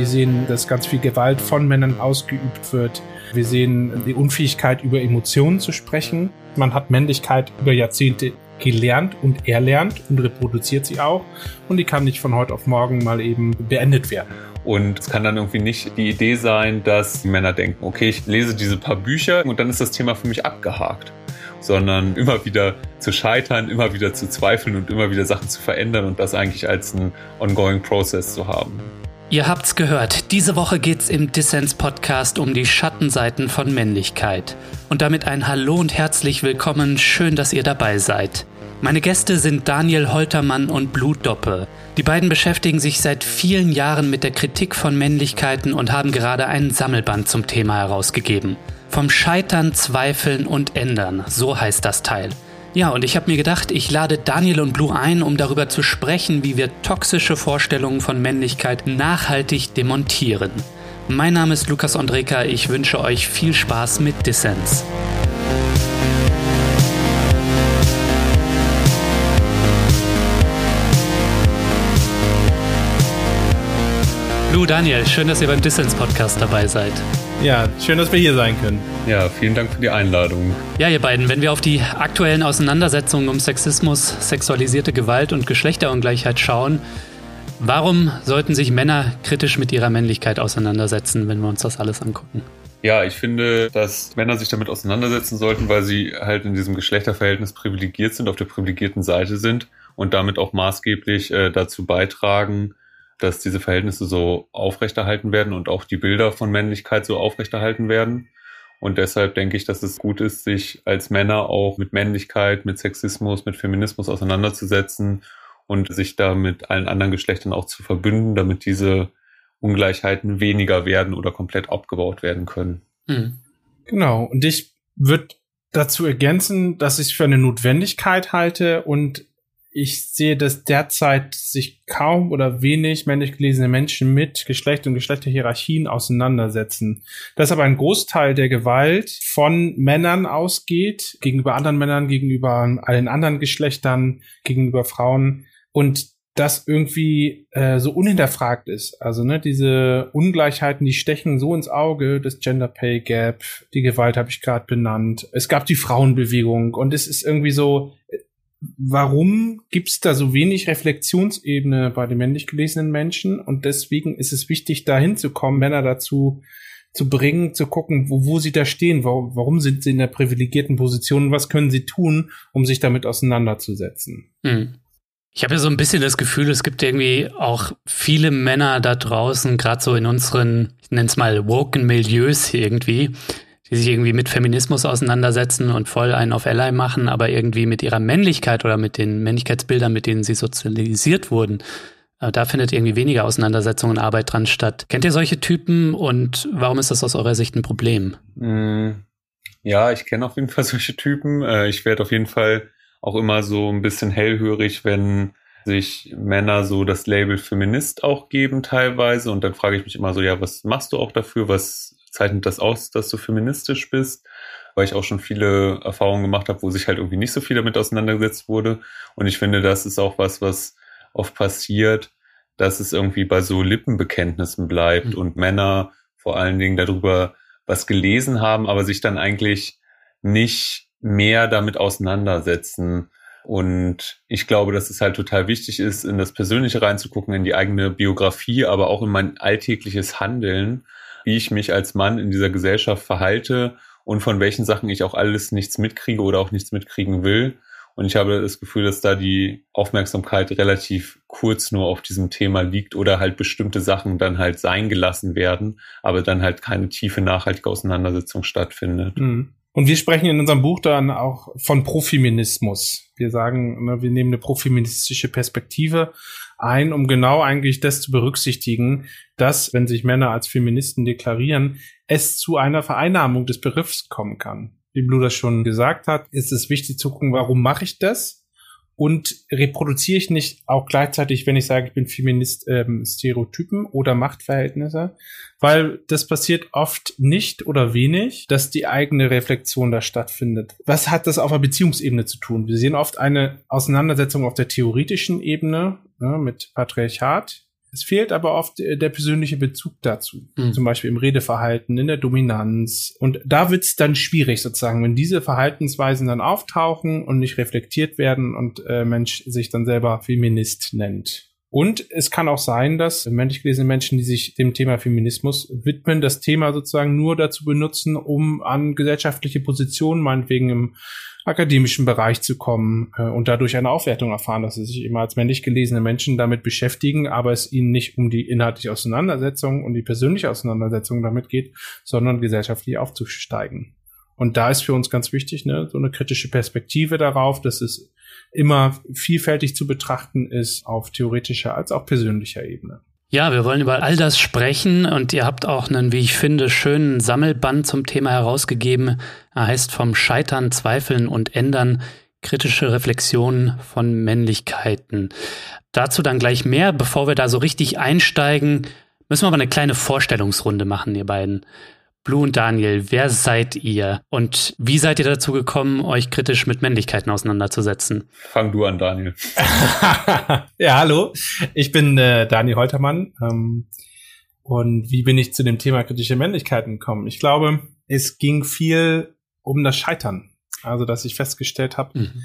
Wir sehen, dass ganz viel Gewalt von Männern ausgeübt wird. Wir sehen die Unfähigkeit, über Emotionen zu sprechen. Man hat Männlichkeit über Jahrzehnte gelernt und erlernt und reproduziert sie auch. Und die kann nicht von heute auf morgen mal eben beendet werden. Und es kann dann irgendwie nicht die Idee sein, dass Männer denken, okay, ich lese diese paar Bücher und dann ist das Thema für mich abgehakt. Sondern immer wieder zu scheitern, immer wieder zu zweifeln und immer wieder Sachen zu verändern und das eigentlich als ein ongoing Process zu haben. Ihr habt's gehört. Diese Woche geht's im Dissens Podcast um die Schattenseiten von Männlichkeit. Und damit ein Hallo und herzlich willkommen. Schön, dass ihr dabei seid. Meine Gäste sind Daniel Holtermann und Blutdoppe. Die beiden beschäftigen sich seit vielen Jahren mit der Kritik von Männlichkeiten und haben gerade einen Sammelband zum Thema herausgegeben. Vom Scheitern, Zweifeln und Ändern, so heißt das Teil. Ja, und ich habe mir gedacht, ich lade Daniel und Blue ein, um darüber zu sprechen, wie wir toxische Vorstellungen von Männlichkeit nachhaltig demontieren. Mein Name ist Lukas Andreka, ich wünsche euch viel Spaß mit Dissens. Lou, Daniel, schön, dass ihr beim Dissens Podcast dabei seid. Ja, schön, dass wir hier sein können. Ja, vielen Dank für die Einladung. Ja, ihr beiden, wenn wir auf die aktuellen Auseinandersetzungen um Sexismus, sexualisierte Gewalt und Geschlechterungleichheit schauen, warum sollten sich Männer kritisch mit ihrer Männlichkeit auseinandersetzen, wenn wir uns das alles angucken? Ja, ich finde, dass Männer sich damit auseinandersetzen sollten, weil sie halt in diesem Geschlechterverhältnis privilegiert sind, auf der privilegierten Seite sind und damit auch maßgeblich äh, dazu beitragen, dass diese Verhältnisse so aufrechterhalten werden und auch die Bilder von Männlichkeit so aufrechterhalten werden. Und deshalb denke ich, dass es gut ist, sich als Männer auch mit Männlichkeit, mit Sexismus, mit Feminismus auseinanderzusetzen und sich da mit allen anderen Geschlechtern auch zu verbünden, damit diese Ungleichheiten weniger werden oder komplett abgebaut werden können. Mhm. Genau. Und ich würde dazu ergänzen, dass ich für eine Notwendigkeit halte und ich sehe, dass derzeit sich kaum oder wenig männlich gelesene Menschen mit Geschlecht und Geschlechterhierarchien auseinandersetzen. Dass aber ein Großteil der Gewalt von Männern ausgeht, gegenüber anderen Männern, gegenüber allen anderen Geschlechtern, gegenüber Frauen und das irgendwie äh, so unhinterfragt ist. Also ne, diese Ungleichheiten, die stechen so ins Auge, das Gender Pay Gap, die Gewalt habe ich gerade benannt. Es gab die Frauenbewegung und es ist irgendwie so, warum gibt es da so wenig Reflexionsebene bei den männlich gelesenen Menschen? Und deswegen ist es wichtig, da hinzukommen, Männer dazu zu bringen, zu gucken, wo, wo sie da stehen, warum, warum sind sie in der privilegierten Position, was können sie tun, um sich damit auseinanderzusetzen. Hm. Ich habe ja so ein bisschen das Gefühl, es gibt irgendwie auch viele Männer da draußen, gerade so in unseren, ich nenne es mal, woken Milieus irgendwie, die sich irgendwie mit Feminismus auseinandersetzen und voll einen auf Ally machen, aber irgendwie mit ihrer Männlichkeit oder mit den Männlichkeitsbildern, mit denen sie sozialisiert wurden, äh, da findet irgendwie weniger Auseinandersetzung und Arbeit dran statt. Kennt ihr solche Typen und warum ist das aus eurer Sicht ein Problem? Mm, ja, ich kenne auf jeden Fall solche Typen. Äh, ich werde auf jeden Fall auch immer so ein bisschen hellhörig, wenn sich Männer so das Label Feminist auch geben teilweise. Und dann frage ich mich immer so, ja, was machst du auch dafür? Was zeichnet das aus, dass du feministisch bist, weil ich auch schon viele Erfahrungen gemacht habe, wo sich halt irgendwie nicht so viel damit auseinandergesetzt wurde. Und ich finde, das ist auch was, was oft passiert, dass es irgendwie bei so Lippenbekenntnissen bleibt mhm. und Männer vor allen Dingen darüber was gelesen haben, aber sich dann eigentlich nicht mehr damit auseinandersetzen. Und ich glaube, dass es halt total wichtig ist, in das Persönliche reinzugucken, in die eigene Biografie, aber auch in mein alltägliches Handeln wie ich mich als Mann in dieser Gesellschaft verhalte und von welchen Sachen ich auch alles nichts mitkriege oder auch nichts mitkriegen will. Und ich habe das Gefühl, dass da die Aufmerksamkeit relativ kurz nur auf diesem Thema liegt oder halt bestimmte Sachen dann halt sein gelassen werden, aber dann halt keine tiefe, nachhaltige Auseinandersetzung stattfindet. Mhm. Und wir sprechen in unserem Buch dann auch von Profeminismus. Wir sagen, ne, wir nehmen eine profeministische Perspektive ein, um genau eigentlich das zu berücksichtigen, dass, wenn sich Männer als Feministen deklarieren, es zu einer Vereinnahmung des Begriffs kommen kann. Wie Blue das schon gesagt hat, ist es wichtig zu gucken, warum mache ich das? Und reproduziere ich nicht auch gleichzeitig, wenn ich sage, ich bin Feminist, ähm, Stereotypen oder Machtverhältnisse? Weil das passiert oft nicht oder wenig, dass die eigene Reflexion da stattfindet. Was hat das auf einer Beziehungsebene zu tun? Wir sehen oft eine Auseinandersetzung auf der theoretischen Ebene ne, mit Patriarchat Es fehlt aber oft der persönliche Bezug dazu. Mhm. Zum Beispiel im Redeverhalten, in der Dominanz. Und da wird's dann schwierig sozusagen, wenn diese Verhaltensweisen dann auftauchen und nicht reflektiert werden und äh, Mensch sich dann selber Feminist nennt. Und es kann auch sein, dass männlich gelesene Menschen, die sich dem Thema Feminismus widmen, das Thema sozusagen nur dazu benutzen, um an gesellschaftliche Positionen, meinetwegen im akademischen Bereich zu kommen äh, und dadurch eine Aufwertung erfahren, dass sie sich immer als männlich gelesene Menschen damit beschäftigen, aber es ihnen nicht um die inhaltliche Auseinandersetzung und die persönliche Auseinandersetzung damit geht, sondern gesellschaftlich aufzusteigen. Und da ist für uns ganz wichtig, ne, so eine kritische Perspektive darauf, dass es immer vielfältig zu betrachten ist auf theoretischer als auch persönlicher Ebene. Ja, wir wollen über all das sprechen und ihr habt auch einen, wie ich finde, schönen Sammelband zum Thema herausgegeben. Er heißt vom Scheitern, Zweifeln und Ändern kritische Reflexionen von Männlichkeiten. Dazu dann gleich mehr. Bevor wir da so richtig einsteigen, müssen wir aber eine kleine Vorstellungsrunde machen, ihr beiden. Blue und Daniel, wer seid ihr? Und wie seid ihr dazu gekommen, euch kritisch mit Männlichkeiten auseinanderzusetzen? Fang du an, Daniel. ja, hallo. Ich bin äh, Daniel Holtermann. Ähm, und wie bin ich zu dem Thema kritische Männlichkeiten gekommen? Ich glaube, es ging viel um das Scheitern. Also, dass ich festgestellt habe, mhm.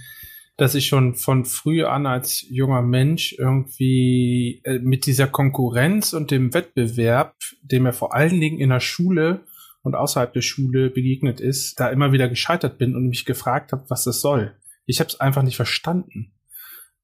dass ich schon von früh an als junger Mensch irgendwie äh, mit dieser Konkurrenz und dem Wettbewerb, dem er vor allen Dingen in der Schule und außerhalb der Schule begegnet ist, da immer wieder gescheitert bin und mich gefragt habe, was das soll. Ich habe es einfach nicht verstanden.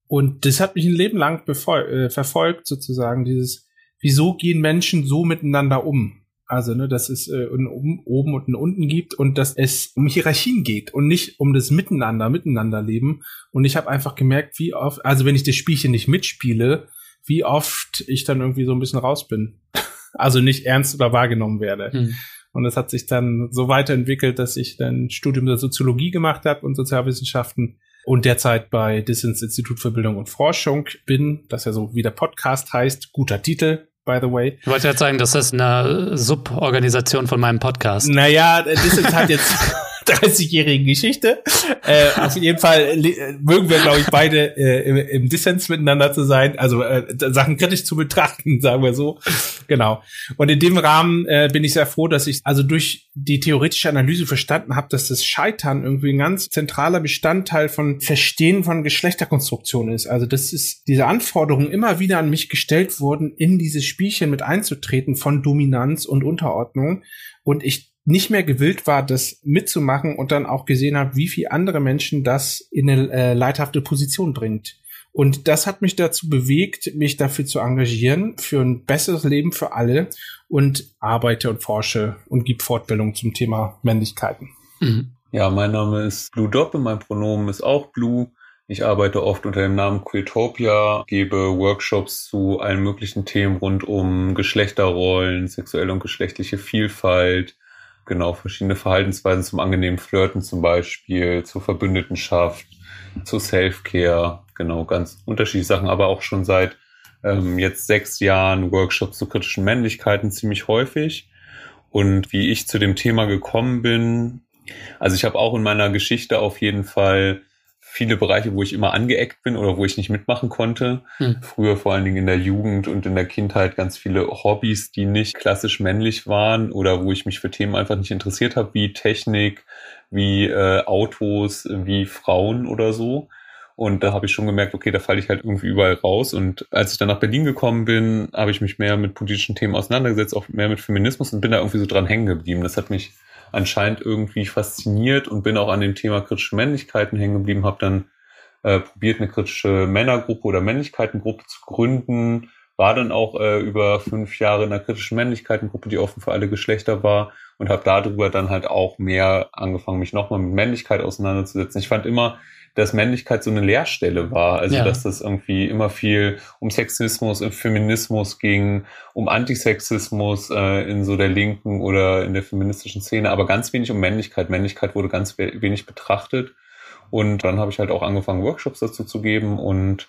Und das hat mich ein Leben lang äh, verfolgt, sozusagen, dieses, wieso gehen Menschen so miteinander um? Also, ne, dass es äh, ein oben und ein unten gibt und dass es um Hierarchien geht und nicht um das Miteinander, Miteinanderleben. Und ich habe einfach gemerkt, wie oft, also wenn ich das Spielchen nicht mitspiele, wie oft ich dann irgendwie so ein bisschen raus bin. also nicht ernst oder wahrgenommen werde. Hm. Und es hat sich dann so weiterentwickelt, dass ich dann Studium der Soziologie gemacht habe und Sozialwissenschaften und derzeit bei Dissens Institut für Bildung und Forschung bin, das ja so wie der Podcast heißt, guter Titel, by the way. Ich wollte jetzt sagen, das ist eine Suborganisation von meinem Podcast. Naja, Dissens hat jetzt 30-jährigen Geschichte. Äh, auf jeden Fall äh, mögen wir, glaube ich, beide äh, im, im Dissens miteinander zu sein, also äh, Sachen kritisch zu betrachten, sagen wir so. Genau. Und in dem Rahmen äh, bin ich sehr froh, dass ich also durch die theoretische Analyse verstanden habe, dass das Scheitern irgendwie ein ganz zentraler Bestandteil von Verstehen von Geschlechterkonstruktion ist. Also das ist diese Anforderungen immer wieder an mich gestellt wurden, in dieses Spielchen mit einzutreten von Dominanz und Unterordnung. Und ich nicht mehr gewillt war, das mitzumachen und dann auch gesehen habe, wie viel andere Menschen das in eine äh, leidhafte Position bringt. Und das hat mich dazu bewegt, mich dafür zu engagieren, für ein besseres Leben für alle und arbeite und forsche und gebe Fortbildung zum Thema Männlichkeiten. Mhm. Ja, mein Name ist Blue Doppe, mein Pronomen ist auch Blue. Ich arbeite oft unter dem Namen Queertopia, gebe Workshops zu allen möglichen Themen rund um Geschlechterrollen, sexuelle und geschlechtliche Vielfalt, genau verschiedene Verhaltensweisen zum angenehmen Flirten zum Beispiel, zur Verbündetenschaft, zu Self-Care, genau, ganz unterschiedliche Sachen, aber auch schon seit ähm, jetzt sechs Jahren Workshops zu kritischen Männlichkeiten ziemlich häufig. Und wie ich zu dem Thema gekommen bin, also ich habe auch in meiner Geschichte auf jeden Fall viele Bereiche, wo ich immer angeeckt bin oder wo ich nicht mitmachen konnte. Hm. Früher vor allen Dingen in der Jugend und in der Kindheit ganz viele Hobbys, die nicht klassisch männlich waren oder wo ich mich für Themen einfach nicht interessiert habe, wie Technik, wie äh, Autos, wie Frauen oder so. Und da habe ich schon gemerkt, okay, da falle ich halt irgendwie überall raus. Und als ich dann nach Berlin gekommen bin, habe ich mich mehr mit politischen Themen auseinandergesetzt, auch mehr mit Feminismus und bin da irgendwie so dran hängen geblieben. Das hat mich anscheinend irgendwie fasziniert und bin auch an dem Thema kritische Männlichkeiten hängen geblieben, habe dann äh, probiert, eine kritische Männergruppe oder Männlichkeitengruppe zu gründen, war dann auch äh, über fünf Jahre in einer kritischen Männlichkeitengruppe, die offen für alle Geschlechter war und habe darüber dann halt auch mehr angefangen, mich nochmal mit Männlichkeit auseinanderzusetzen. Ich fand immer, dass Männlichkeit so eine Leerstelle war. Also ja. dass das irgendwie immer viel um Sexismus, um Feminismus ging, um Antisexismus äh, in so der linken oder in der feministischen Szene, aber ganz wenig um Männlichkeit. Männlichkeit wurde ganz wenig betrachtet. Und dann habe ich halt auch angefangen, Workshops dazu zu geben und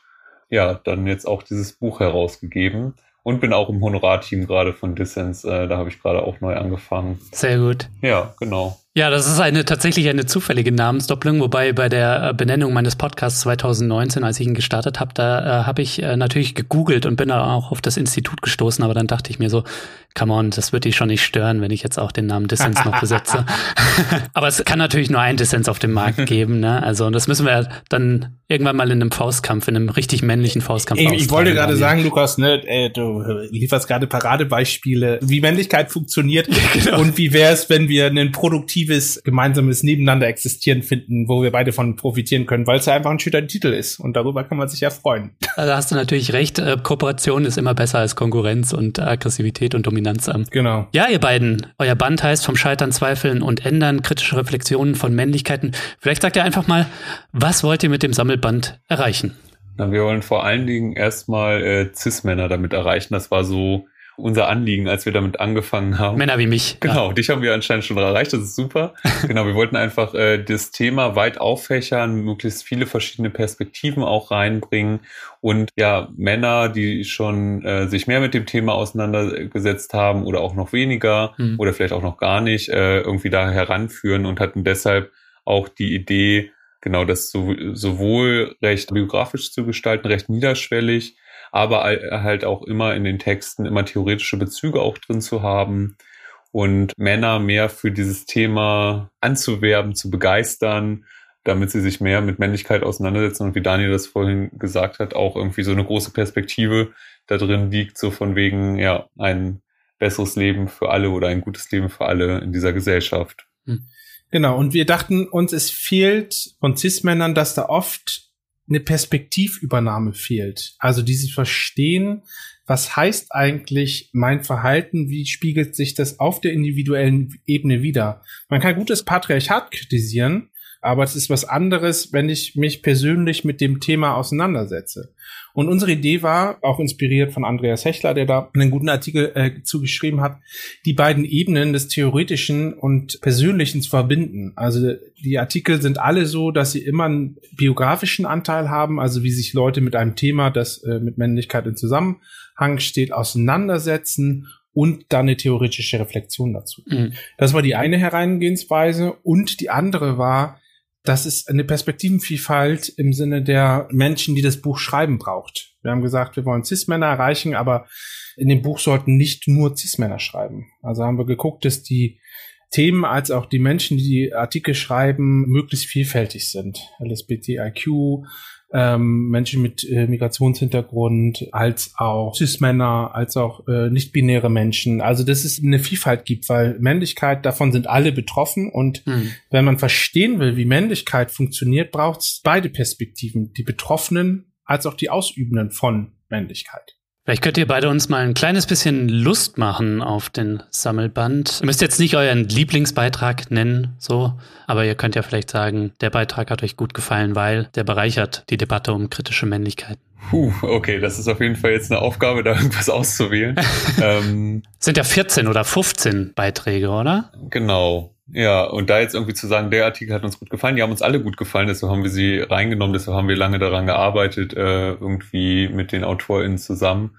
ja, dann jetzt auch dieses Buch herausgegeben und bin auch im Honorarteam gerade von Dissens. Äh, da habe ich gerade auch neu angefangen. Sehr gut. Ja, genau. Ja, das ist eine tatsächlich eine zufällige Namensdoppelung, wobei bei der äh, Benennung meines Podcasts 2019, als ich ihn gestartet habe, da äh, habe ich äh, natürlich gegoogelt und bin da auch auf das Institut gestoßen, aber dann dachte ich mir so, come on, das wird dich schon nicht stören, wenn ich jetzt auch den Namen Dissens noch besetze. aber es kann natürlich nur ein Dissens auf dem Markt geben, ne? Also und das müssen wir dann irgendwann mal in einem Faustkampf, in einem richtig männlichen Faustkampf Ich, ich wollte gerade sagen, Lukas, ne, äh, du lieferst gerade Paradebeispiele, wie Männlichkeit funktioniert genau. und wie wäre es, wenn wir einen produktives gemeinsames Nebeneinander existieren finden, wo wir beide von profitieren können, weil es ja einfach ein schöner Titel ist und darüber kann man sich ja freuen. Da hast du natürlich recht, äh, Kooperation ist immer besser als Konkurrenz und Aggressivität und Dominanz. Genau. Ja, ihr beiden, euer Band heißt vom Scheitern, Zweifeln und Ändern, kritische Reflexionen von Männlichkeiten. Vielleicht sagt ihr einfach mal, was wollt ihr mit dem Sammel Band erreichen? Na, wir wollen vor allen Dingen erstmal äh, Cis-Männer damit erreichen. Das war so unser Anliegen, als wir damit angefangen haben. Männer wie mich. Genau, ja. dich haben wir anscheinend schon erreicht, das ist super. genau, wir wollten einfach äh, das Thema weit auffächern, möglichst viele verschiedene Perspektiven auch reinbringen und ja, Männer, die schon äh, sich mehr mit dem Thema auseinandergesetzt haben oder auch noch weniger mhm. oder vielleicht auch noch gar nicht, äh, irgendwie da heranführen und hatten deshalb auch die Idee, genau das so, sowohl recht biografisch zu gestalten, recht niederschwellig, aber halt auch immer in den Texten immer theoretische Bezüge auch drin zu haben und Männer mehr für dieses Thema anzuwerben, zu begeistern, damit sie sich mehr mit Männlichkeit auseinandersetzen und wie Daniel das vorhin gesagt hat, auch irgendwie so eine große Perspektive da drin liegt, so von wegen, ja, ein besseres Leben für alle oder ein gutes Leben für alle in dieser Gesellschaft. Hm. Genau, und wir dachten uns, es fehlt von Cis-Männern, dass da oft eine Perspektivübernahme fehlt. Also dieses Verstehen, was heißt eigentlich mein Verhalten, wie spiegelt sich das auf der individuellen Ebene wieder. Man kann gutes Patriarchat kritisieren, aber es ist was anderes, wenn ich mich persönlich mit dem Thema auseinandersetze. Und unsere Idee war, auch inspiriert von Andreas Hechler, der da einen guten Artikel äh, zugeschrieben hat, die beiden Ebenen des Theoretischen und Persönlichen zu verbinden. Also die Artikel sind alle so, dass sie immer einen biografischen Anteil haben, also wie sich Leute mit einem Thema, das äh, mit Männlichkeit in Zusammenhang steht, auseinandersetzen und dann eine theoretische Reflexion dazu. Mhm. Das war die eine Herangehensweise und die andere war, dass es eine Perspektivenvielfalt im Sinne der Menschen, die das Buch schreiben, braucht. Wir haben gesagt, wir wollen Cis-Männer erreichen, aber in dem Buch sollten nicht nur Cis-Männer schreiben. Also haben wir geguckt, dass die Themen als auch die Menschen, die die Artikel schreiben, möglichst vielfältig sind. LSBTIQ, ähm, Menschen mit äh, Migrationshintergrund, als auch Cis-Männer, als auch äh, nicht-binäre Menschen. Also dass es eine Vielfalt gibt, weil Männlichkeit, davon sind alle betroffen. Und mhm. wenn man verstehen will, wie Männlichkeit funktioniert, braucht es beide Perspektiven, die Betroffenen als auch die Ausübenden von Männlichkeit. Vielleicht könnt ihr beide uns mal ein kleines bisschen Lust machen auf den Sammelband. Ihr müsst jetzt nicht euren Lieblingsbeitrag nennen, so, aber ihr könnt ja vielleicht sagen, der Beitrag hat euch gut gefallen, weil der bereichert die Debatte um kritische Männlichkeit. Puh, okay, das ist auf jeden Fall jetzt eine Aufgabe, da irgendwas auszuwählen. ähm, sind ja 14 oder 15 Beiträge, oder? Genau. Ja, und da jetzt irgendwie zu sagen, der Artikel hat uns gut gefallen, die haben uns alle gut gefallen, deshalb haben wir sie reingenommen, deshalb haben wir lange daran gearbeitet, äh, irgendwie mit den AutorInnen zusammen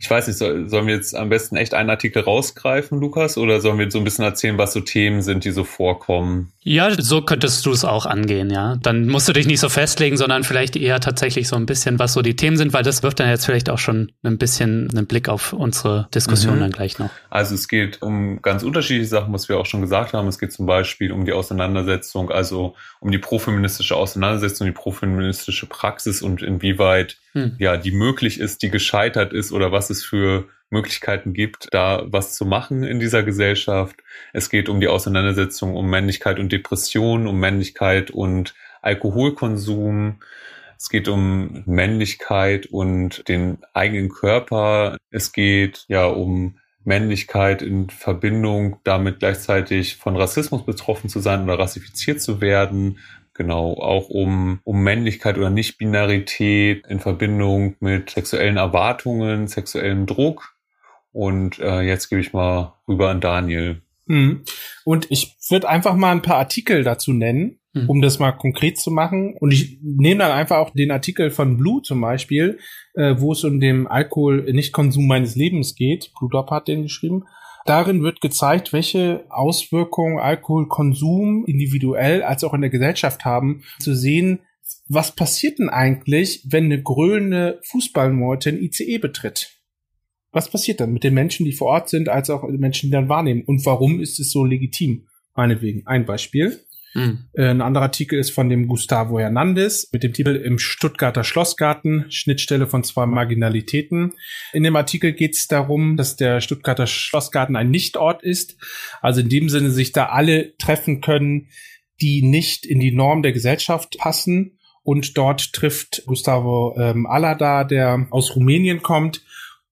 ich weiß nicht, soll, sollen wir jetzt am besten echt einen Artikel rausgreifen, Lukas, oder sollen wir so ein bisschen erzählen, was so Themen sind, die so vorkommen? Ja, so könntest du es auch angehen, ja. Dann musst du dich nicht so festlegen, sondern vielleicht eher tatsächlich so ein bisschen, was so die Themen sind, weil das wirft dann jetzt vielleicht auch schon ein bisschen einen Blick auf unsere Diskussion mhm. dann gleich noch. Also es geht um ganz unterschiedliche Sachen, was wir auch schon gesagt haben. Es geht zum Beispiel um die Auseinandersetzung, also um die profeministische Auseinandersetzung, die profeministische Praxis und inwieweit hm. ja, die möglich ist, die gescheitert ist oder was es für Möglichkeiten gibt, da was zu machen in dieser Gesellschaft. Es geht um die Auseinandersetzung um Männlichkeit und Depression, um Männlichkeit und Alkoholkonsum. Es geht um Männlichkeit und den eigenen Körper. Es geht ja um Männlichkeit in Verbindung damit gleichzeitig von Rassismus betroffen zu sein oder rassifiziert zu werden. Genau, auch um, um Männlichkeit oder Nicht-Binarität in Verbindung mit sexuellen Erwartungen, sexuellem Druck. Und äh, jetzt gebe ich mal rüber an Daniel. Mhm. Und ich würde einfach mal ein paar Artikel dazu nennen, mhm. um das mal konkret zu machen. Und ich nehme dann einfach auch den Artikel von Blue zum Beispiel, äh, wo es um den Alkohol-Nicht-Konsum meines Lebens geht. Blue Dop hat den geschrieben. Darin wird gezeigt, welche Auswirkungen Alkoholkonsum individuell als auch in der Gesellschaft haben, zu sehen, was passiert denn eigentlich, wenn eine grölende Fußballmeute ein ICE betritt? Was passiert dann mit den Menschen, die vor Ort sind, als auch den Menschen, die dann wahrnehmen? Und warum ist es so legitim? Meinetwegen. Ein Beispiel. Mhm. Ein anderer Artikel ist von dem Gustavo Hernandez mit dem Titel Im Stuttgarter Schlossgarten, Schnittstelle von zwei Marginalitäten. In dem Artikel geht es darum, dass der Stuttgarter Schlossgarten ein Nichtort ist. Also in dem Sinne sich da alle treffen können, die nicht in die Norm der Gesellschaft passen. Und dort trifft Gustavo ähm, Alada, der aus Rumänien kommt,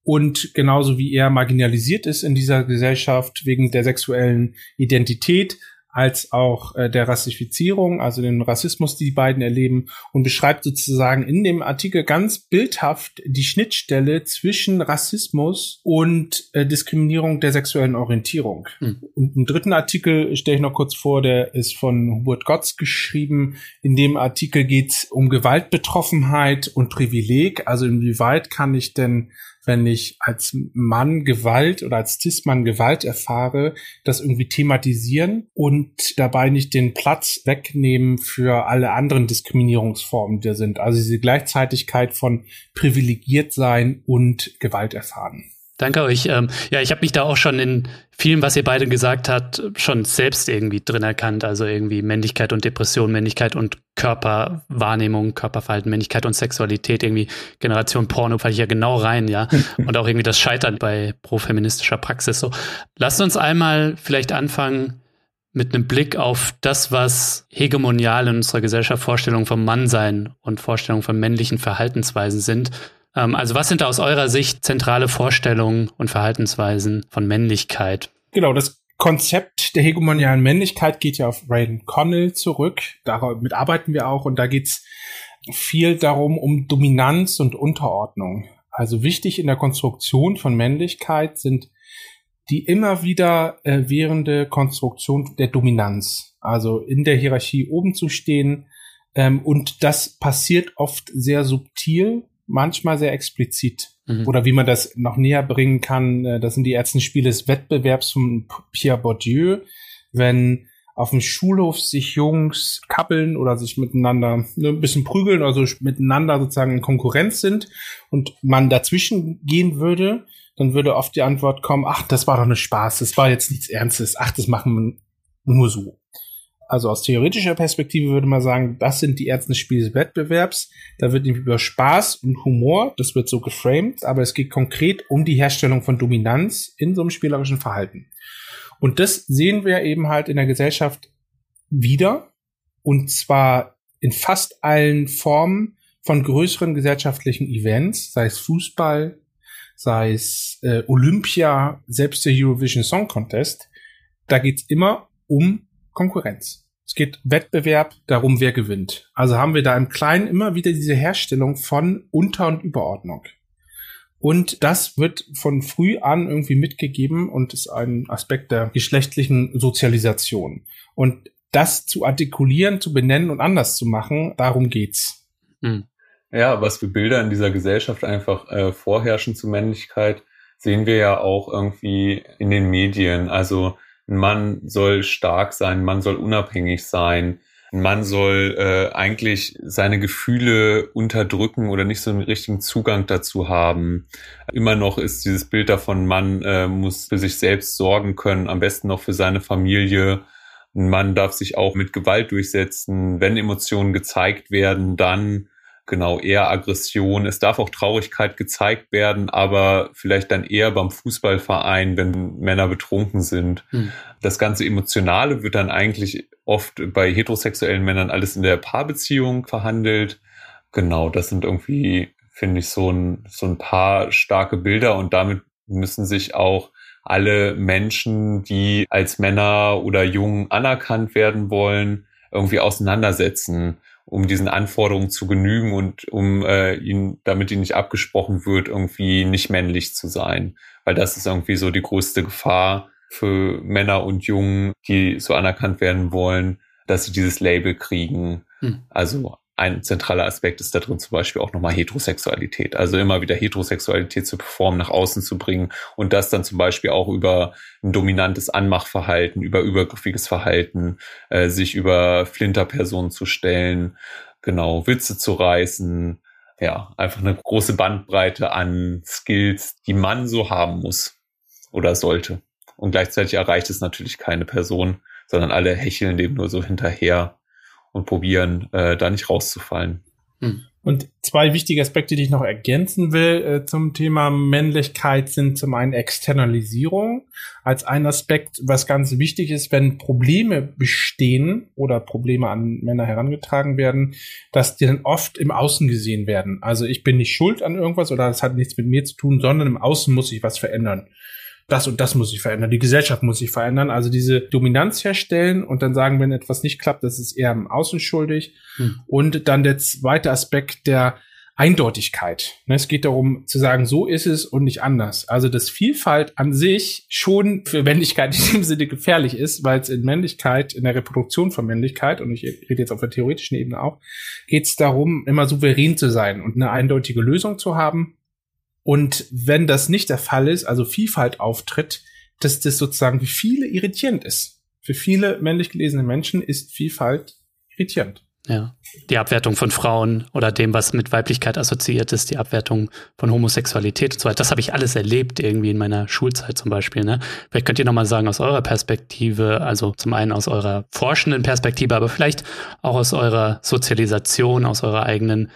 und genauso wie er marginalisiert ist in dieser Gesellschaft wegen der sexuellen Identität, als auch äh, der Rassifizierung, also den Rassismus, die die beiden erleben und beschreibt sozusagen in dem Artikel ganz bildhaft die Schnittstelle zwischen Rassismus und äh, Diskriminierung der sexuellen Orientierung. Mhm. Und einen dritten Artikel stelle ich noch kurz vor, der ist von Hubert Gotts geschrieben. In dem Artikel geht es um Gewaltbetroffenheit und Privileg, also inwieweit kann ich denn wenn ich als Mann Gewalt oder als Cis-Mann Gewalt erfahre, das irgendwie thematisieren und dabei nicht den Platz wegnehmen für alle anderen Diskriminierungsformen, die da sind. Also diese Gleichzeitigkeit von privilegiert sein und Gewalt erfahren. Danke euch. Ähm, ja, ich habe mich da auch schon in vielem, was ihr beide gesagt habt, schon selbst irgendwie drin erkannt. Also irgendwie Männlichkeit und Depression, Männlichkeit und Körperwahrnehmung, Körperverhalten, Männlichkeit und Sexualität, irgendwie Generation Porno falle ich ja genau rein, ja. und auch irgendwie das Scheitern bei profeministischer Praxis. So, lasst uns einmal vielleicht anfangen mit einem Blick auf das, was hegemonial in unserer Gesellschaft Vorstellungen vom Mannsein und Vorstellungen von männlichen Verhaltensweisen sind also was sind da aus eurer Sicht zentrale Vorstellungen und Verhaltensweisen von Männlichkeit? Genau, das Konzept der hegemonialen Männlichkeit geht ja auf Raiden Connell zurück. Damit arbeiten wir auch und da geht's viel darum, um Dominanz und Unterordnung. Also wichtig in der Konstruktion von Männlichkeit sind die immer wieder äh, währende Konstruktion der Dominanz. Also in der Hierarchie oben zu stehen. Ähm, und das passiert oft sehr subtil manchmal sehr explizit. Mhm. Oder wie man das noch näher bringen kann, äh, das sind die ersten Spiele des Wettbewerbs von Pierre Bourdieu, wenn auf dem Schulhof sich Jungs kappeln oder sich miteinander ne, ein bisschen prügeln, also miteinander sozusagen in Konkurrenz sind und man dazwischen gehen würde, dann würde oft die Antwort kommen, ach, das war doch eine Spaß, das war jetzt nichts Ernstes, ach, das machen wir nur so also aus theoretischer Perspektive würde man sagen, das sind die Ärzte des Spiels Wettbewerbs. Da wird über Spaß und Humor, das wird so geframed, aber es geht konkret um die Herstellung von Dominanz in so einem spielerischen Verhalten. Und das sehen wir eben halt in der Gesellschaft wieder. Und zwar in fast allen Formen von größeren gesellschaftlichen Events, sei es Fußball, sei es äh, Olympia, selbst der Eurovision Song Contest. Da geht's immer um Konkurrenz. Es geht Wettbewerb darum, wer gewinnt. Also haben wir da im Kleinen immer wieder diese Herstellung von Unter- und Überordnung. Und das wird von früh an irgendwie mitgegeben und ist ein Aspekt der geschlechtlichen Sozialisation. Und das zu artikulieren, zu benennen und anders zu machen, darum geht's. Hm. Ja, was für Bilder in dieser Gesellschaft einfach äh, vorherrschen zu Männlichkeit, sehen wir ja auch irgendwie in den Medien. Also ein Mann soll stark sein, ein Mann soll unabhängig sein, ein Mann soll äh, eigentlich seine Gefühle unterdrücken oder nicht so einen richtigen Zugang dazu haben. Immer noch ist dieses Bild davon, Mann äh, muss für sich selbst sorgen können, am besten noch für seine Familie. Ein Mann darf sich auch mit Gewalt durchsetzen. Wenn Emotionen gezeigt werden, dann genau eher Aggression. Es darf auch Traurigkeit gezeigt werden, aber vielleicht dann eher beim Fußballverein, wenn Männer betrunken sind. Hm. Das ganze Emotionale wird dann eigentlich oft bei heterosexuellen Männern alles in der Paarbeziehung verhandelt. Genau, das sind irgendwie, finde ich, so ein, so ein paar starke Bilder und damit müssen sich auch alle Menschen, die als Männer oder Jungen anerkannt werden wollen, irgendwie auseinandersetzen um diesen Anforderungen zu genügen und um äh, ihn, damit ihn nicht abgesprochen wird, irgendwie nicht männlich zu sein. Weil das ist irgendwie so die größte Gefahr für Männer und Jungen, die so anerkannt werden wollen, dass sie dieses Label kriegen. Hm. Also ein zentraler Aspekt ist da drin zum Beispiel auch nochmal Heterosexualität. Also immer wieder Heterosexualität zu performen, nach außen zu bringen und das dann zum Beispiel auch über ein dominantes Anmachverhalten, über übergriffiges Verhalten, äh, sich über Flinterpersonen zu stellen, genau, Witze zu reißen, ja, einfach eine große Bandbreite an Skills, die man so haben muss oder sollte. Und gleichzeitig erreicht es natürlich keine Person, sondern alle hecheln dem nur so hinterher und probieren, äh, da nicht rauszufallen. Hm. Und zwei wichtige Aspekte, die ich noch ergänzen will äh, zum Thema Männlichkeit, sind zum einen Externalisierung als ein Aspekt, was ganz wichtig ist, wenn Probleme bestehen oder Probleme an Männer herangetragen werden, dass die dann oft im Außen gesehen werden. Also ich bin nicht schuld an irgendwas oder es hat nichts mit mir zu tun, sondern im Außen muss sich was verändern das und das muss sich verändern, die Gesellschaft muss sich verändern. Also diese Dominanz herstellen und dann sagen, wenn etwas nicht klappt, das ist eher im Außen schuldig. Hm. Und dann der zweite Aspekt der Eindeutigkeit. Ne, es geht darum zu sagen, so ist es und nicht anders. Also dass Vielfalt an sich schon für Männlichkeit in dem Sinne gefährlich ist, weil es in Männlichkeit, in der Reproduktion von Männlichkeit, und ich rede jetzt auf der theoretischen Ebene auch, geht es darum, immer souverän zu sein und eine eindeutige Lösung zu haben und wenn das nicht der Fall ist, also Vielfalt auftritt, dass das sozusagen für viele irritierend ist. Für viele männlich gelesene Menschen ist Vielfalt irritierend. Ja. Die Abwertung von Frauen oder dem, was mit Weiblichkeit assoziiert ist, die Abwertung von Homosexualität und so weiter. Das habe ich alles erlebt irgendwie in meiner Schulzeit zum Beispiel. Ne? Vielleicht könnt ihr nochmal sagen aus eurer Perspektive, also zum einen aus eurer forschenden Perspektive, aber vielleicht auch aus eurer Sozialisation, aus eurer eigenen,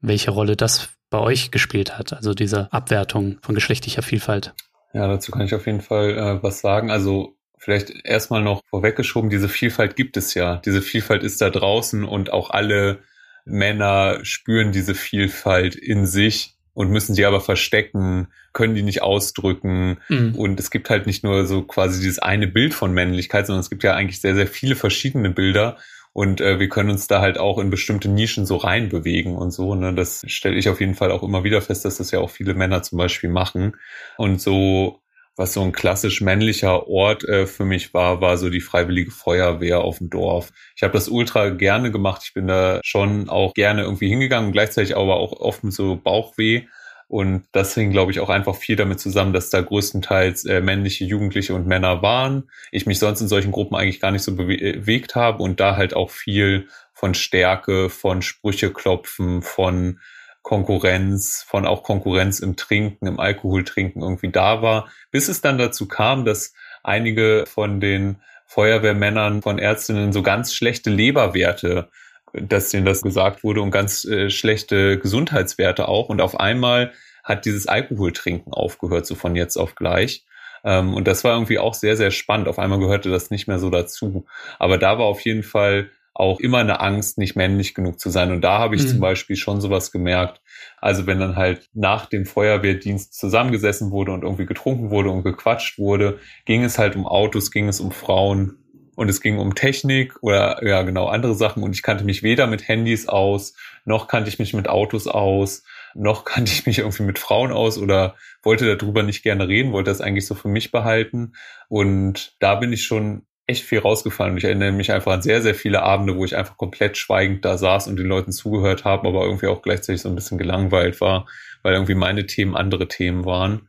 welche Rolle das bei euch gespielt hat, also diese Abwertung von geschlechtlicher Vielfalt. Ja, dazu kann ich auf jeden Fall äh, was sagen. Also vielleicht erstmal noch vorweggeschoben, diese Vielfalt gibt es ja. Diese Vielfalt ist da draußen und auch alle Männer spüren diese Vielfalt in sich und müssen sie aber verstecken, können die nicht ausdrücken. Mhm. Und es gibt halt nicht nur so quasi dieses eine Bild von Männlichkeit, sondern es gibt ja eigentlich sehr, sehr viele verschiedene Bilder. Und äh, wir können uns da halt auch in bestimmte Nischen so reinbewegen und so. Ne? Das stelle ich auf jeden Fall auch immer wieder fest, dass das ja auch viele Männer zum Beispiel machen. Und so, was so ein klassisch männlicher Ort äh, für mich war, war so die Freiwillige Feuerwehr auf dem Dorf. Ich habe das ultra gerne gemacht. Ich bin da schon auch gerne irgendwie hingegangen, gleichzeitig aber auch oft mit so Bauchweh. Und das hing, glaube ich, auch einfach viel damit zusammen, dass da größtenteils äh, männliche Jugendliche und Männer waren. Ich mich sonst in solchen Gruppen eigentlich gar nicht so äh, bewegt habe und da halt auch viel von Stärke, von Sprüche klopfen, von Konkurrenz, von auch Konkurrenz im Trinken, im Alkoholtrinken irgendwie da war, bis es dann dazu kam, dass einige von den Feuerwehrmännern, von Ärztinnen so ganz schlechte Leberwerte dass denen das gesagt wurde und ganz äh, schlechte Gesundheitswerte auch. Und auf einmal hat dieses Alkoholtrinken aufgehört, so von jetzt auf gleich. Ähm, und das war irgendwie auch sehr, sehr spannend. Auf einmal gehörte das nicht mehr so dazu. Aber da war auf jeden Fall auch immer eine Angst, nicht männlich genug zu sein. Und da habe ich mhm. zum Beispiel schon sowas gemerkt. Also wenn dann halt nach dem Feuerwehrdienst zusammengesessen wurde und irgendwie getrunken wurde und gequatscht wurde, ging es halt um Autos, ging es um Frauen, und es ging um Technik oder ja genau andere Sachen. Und ich kannte mich weder mit Handys aus, noch kannte ich mich mit Autos aus, noch kannte ich mich irgendwie mit Frauen aus oder wollte darüber nicht gerne reden, wollte das eigentlich so für mich behalten. Und da bin ich schon echt viel rausgefallen. Und ich erinnere mich einfach an sehr, sehr viele Abende, wo ich einfach komplett schweigend da saß und den Leuten zugehört habe, aber irgendwie auch gleichzeitig so ein bisschen gelangweilt war, weil irgendwie meine Themen andere Themen waren.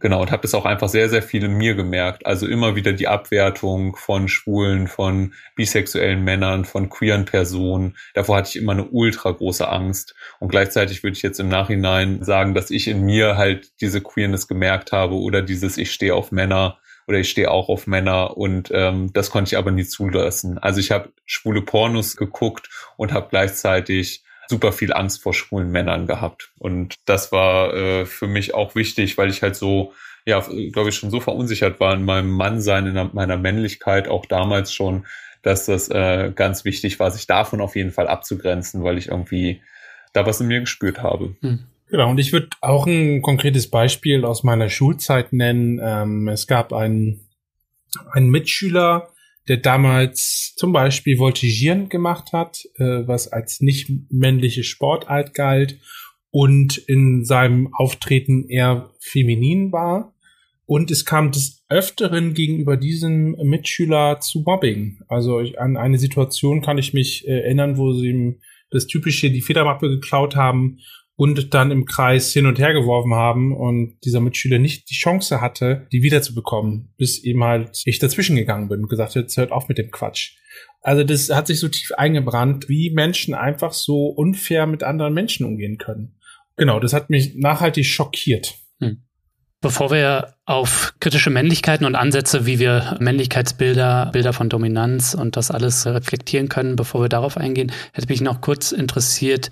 Genau, und habe das auch einfach sehr, sehr viel in mir gemerkt. Also immer wieder die Abwertung von Schwulen, von bisexuellen Männern, von queeren Personen. Davor hatte ich immer eine ultra große Angst. Und gleichzeitig würde ich jetzt im Nachhinein sagen, dass ich in mir halt diese Queerness gemerkt habe oder dieses Ich stehe auf Männer oder ich stehe auch auf Männer und ähm, das konnte ich aber nie zulassen. Also ich habe schwule Pornos geguckt und habe gleichzeitig super viel Angst vor schwulen Männern gehabt. Und das war äh, für mich auch wichtig, weil ich halt so, ja, glaube ich, schon so verunsichert war in meinem Mannsein, in meiner Männlichkeit, auch damals schon, dass das äh, ganz wichtig war, sich davon auf jeden Fall abzugrenzen, weil ich irgendwie da was in mir gespürt habe. Hm. Genau, und ich würde auch ein konkretes Beispiel aus meiner Schulzeit nennen. Ähm, es gab einen, einen Mitschüler, der damals zum Beispiel Voltigieren gemacht hat, äh, was als nicht männliche Sportart galt und in seinem Auftreten eher feminin war. Und es kam des Öfteren gegenüber diesem Mitschüler zu Mobbing. Also ich, an eine Situation kann ich mich äh, erinnern, wo sie ihm das typische die Federmappe geklaut haben und dann im Kreis hin und her geworfen haben und dieser Mitschüler nicht die Chance hatte, die wiederzubekommen, bis eben halt ich dazwischen gegangen bin und gesagt habe, jetzt hört auf mit dem Quatsch. Also das hat sich so tief eingebrannt, wie Menschen einfach so unfair mit anderen Menschen umgehen können. Genau, das hat mich nachhaltig schockiert. Hm. Bevor wir auf kritische Männlichkeiten und Ansätze, wie wir Männlichkeitsbilder, Bilder von Dominanz und das alles reflektieren können, bevor wir darauf eingehen, hätte mich noch kurz interessiert,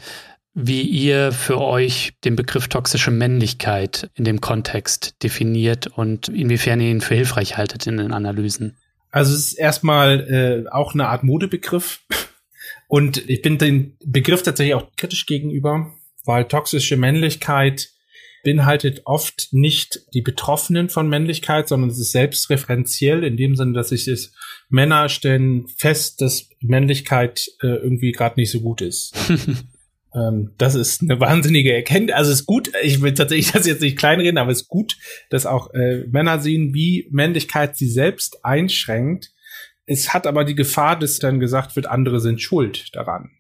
wie ihr für euch den Begriff toxische Männlichkeit in dem Kontext definiert und inwiefern ihr ihn für hilfreich haltet in den Analysen. Also es ist erstmal äh, auch eine Art Modebegriff und ich bin den Begriff tatsächlich auch kritisch gegenüber, weil toxische Männlichkeit beinhaltet oft nicht die Betroffenen von Männlichkeit, sondern es ist selbstreferenziell in dem Sinne, dass sich es Männer stellen fest, dass Männlichkeit äh, irgendwie gerade nicht so gut ist. Ähm, das ist eine wahnsinnige Erkenntnis. Also es ist gut, ich will tatsächlich das jetzt nicht kleinreden, aber es ist gut, dass auch äh, Männer sehen, wie Männlichkeit sie selbst einschränkt. Es hat aber die Gefahr, dass dann gesagt wird, andere sind schuld daran.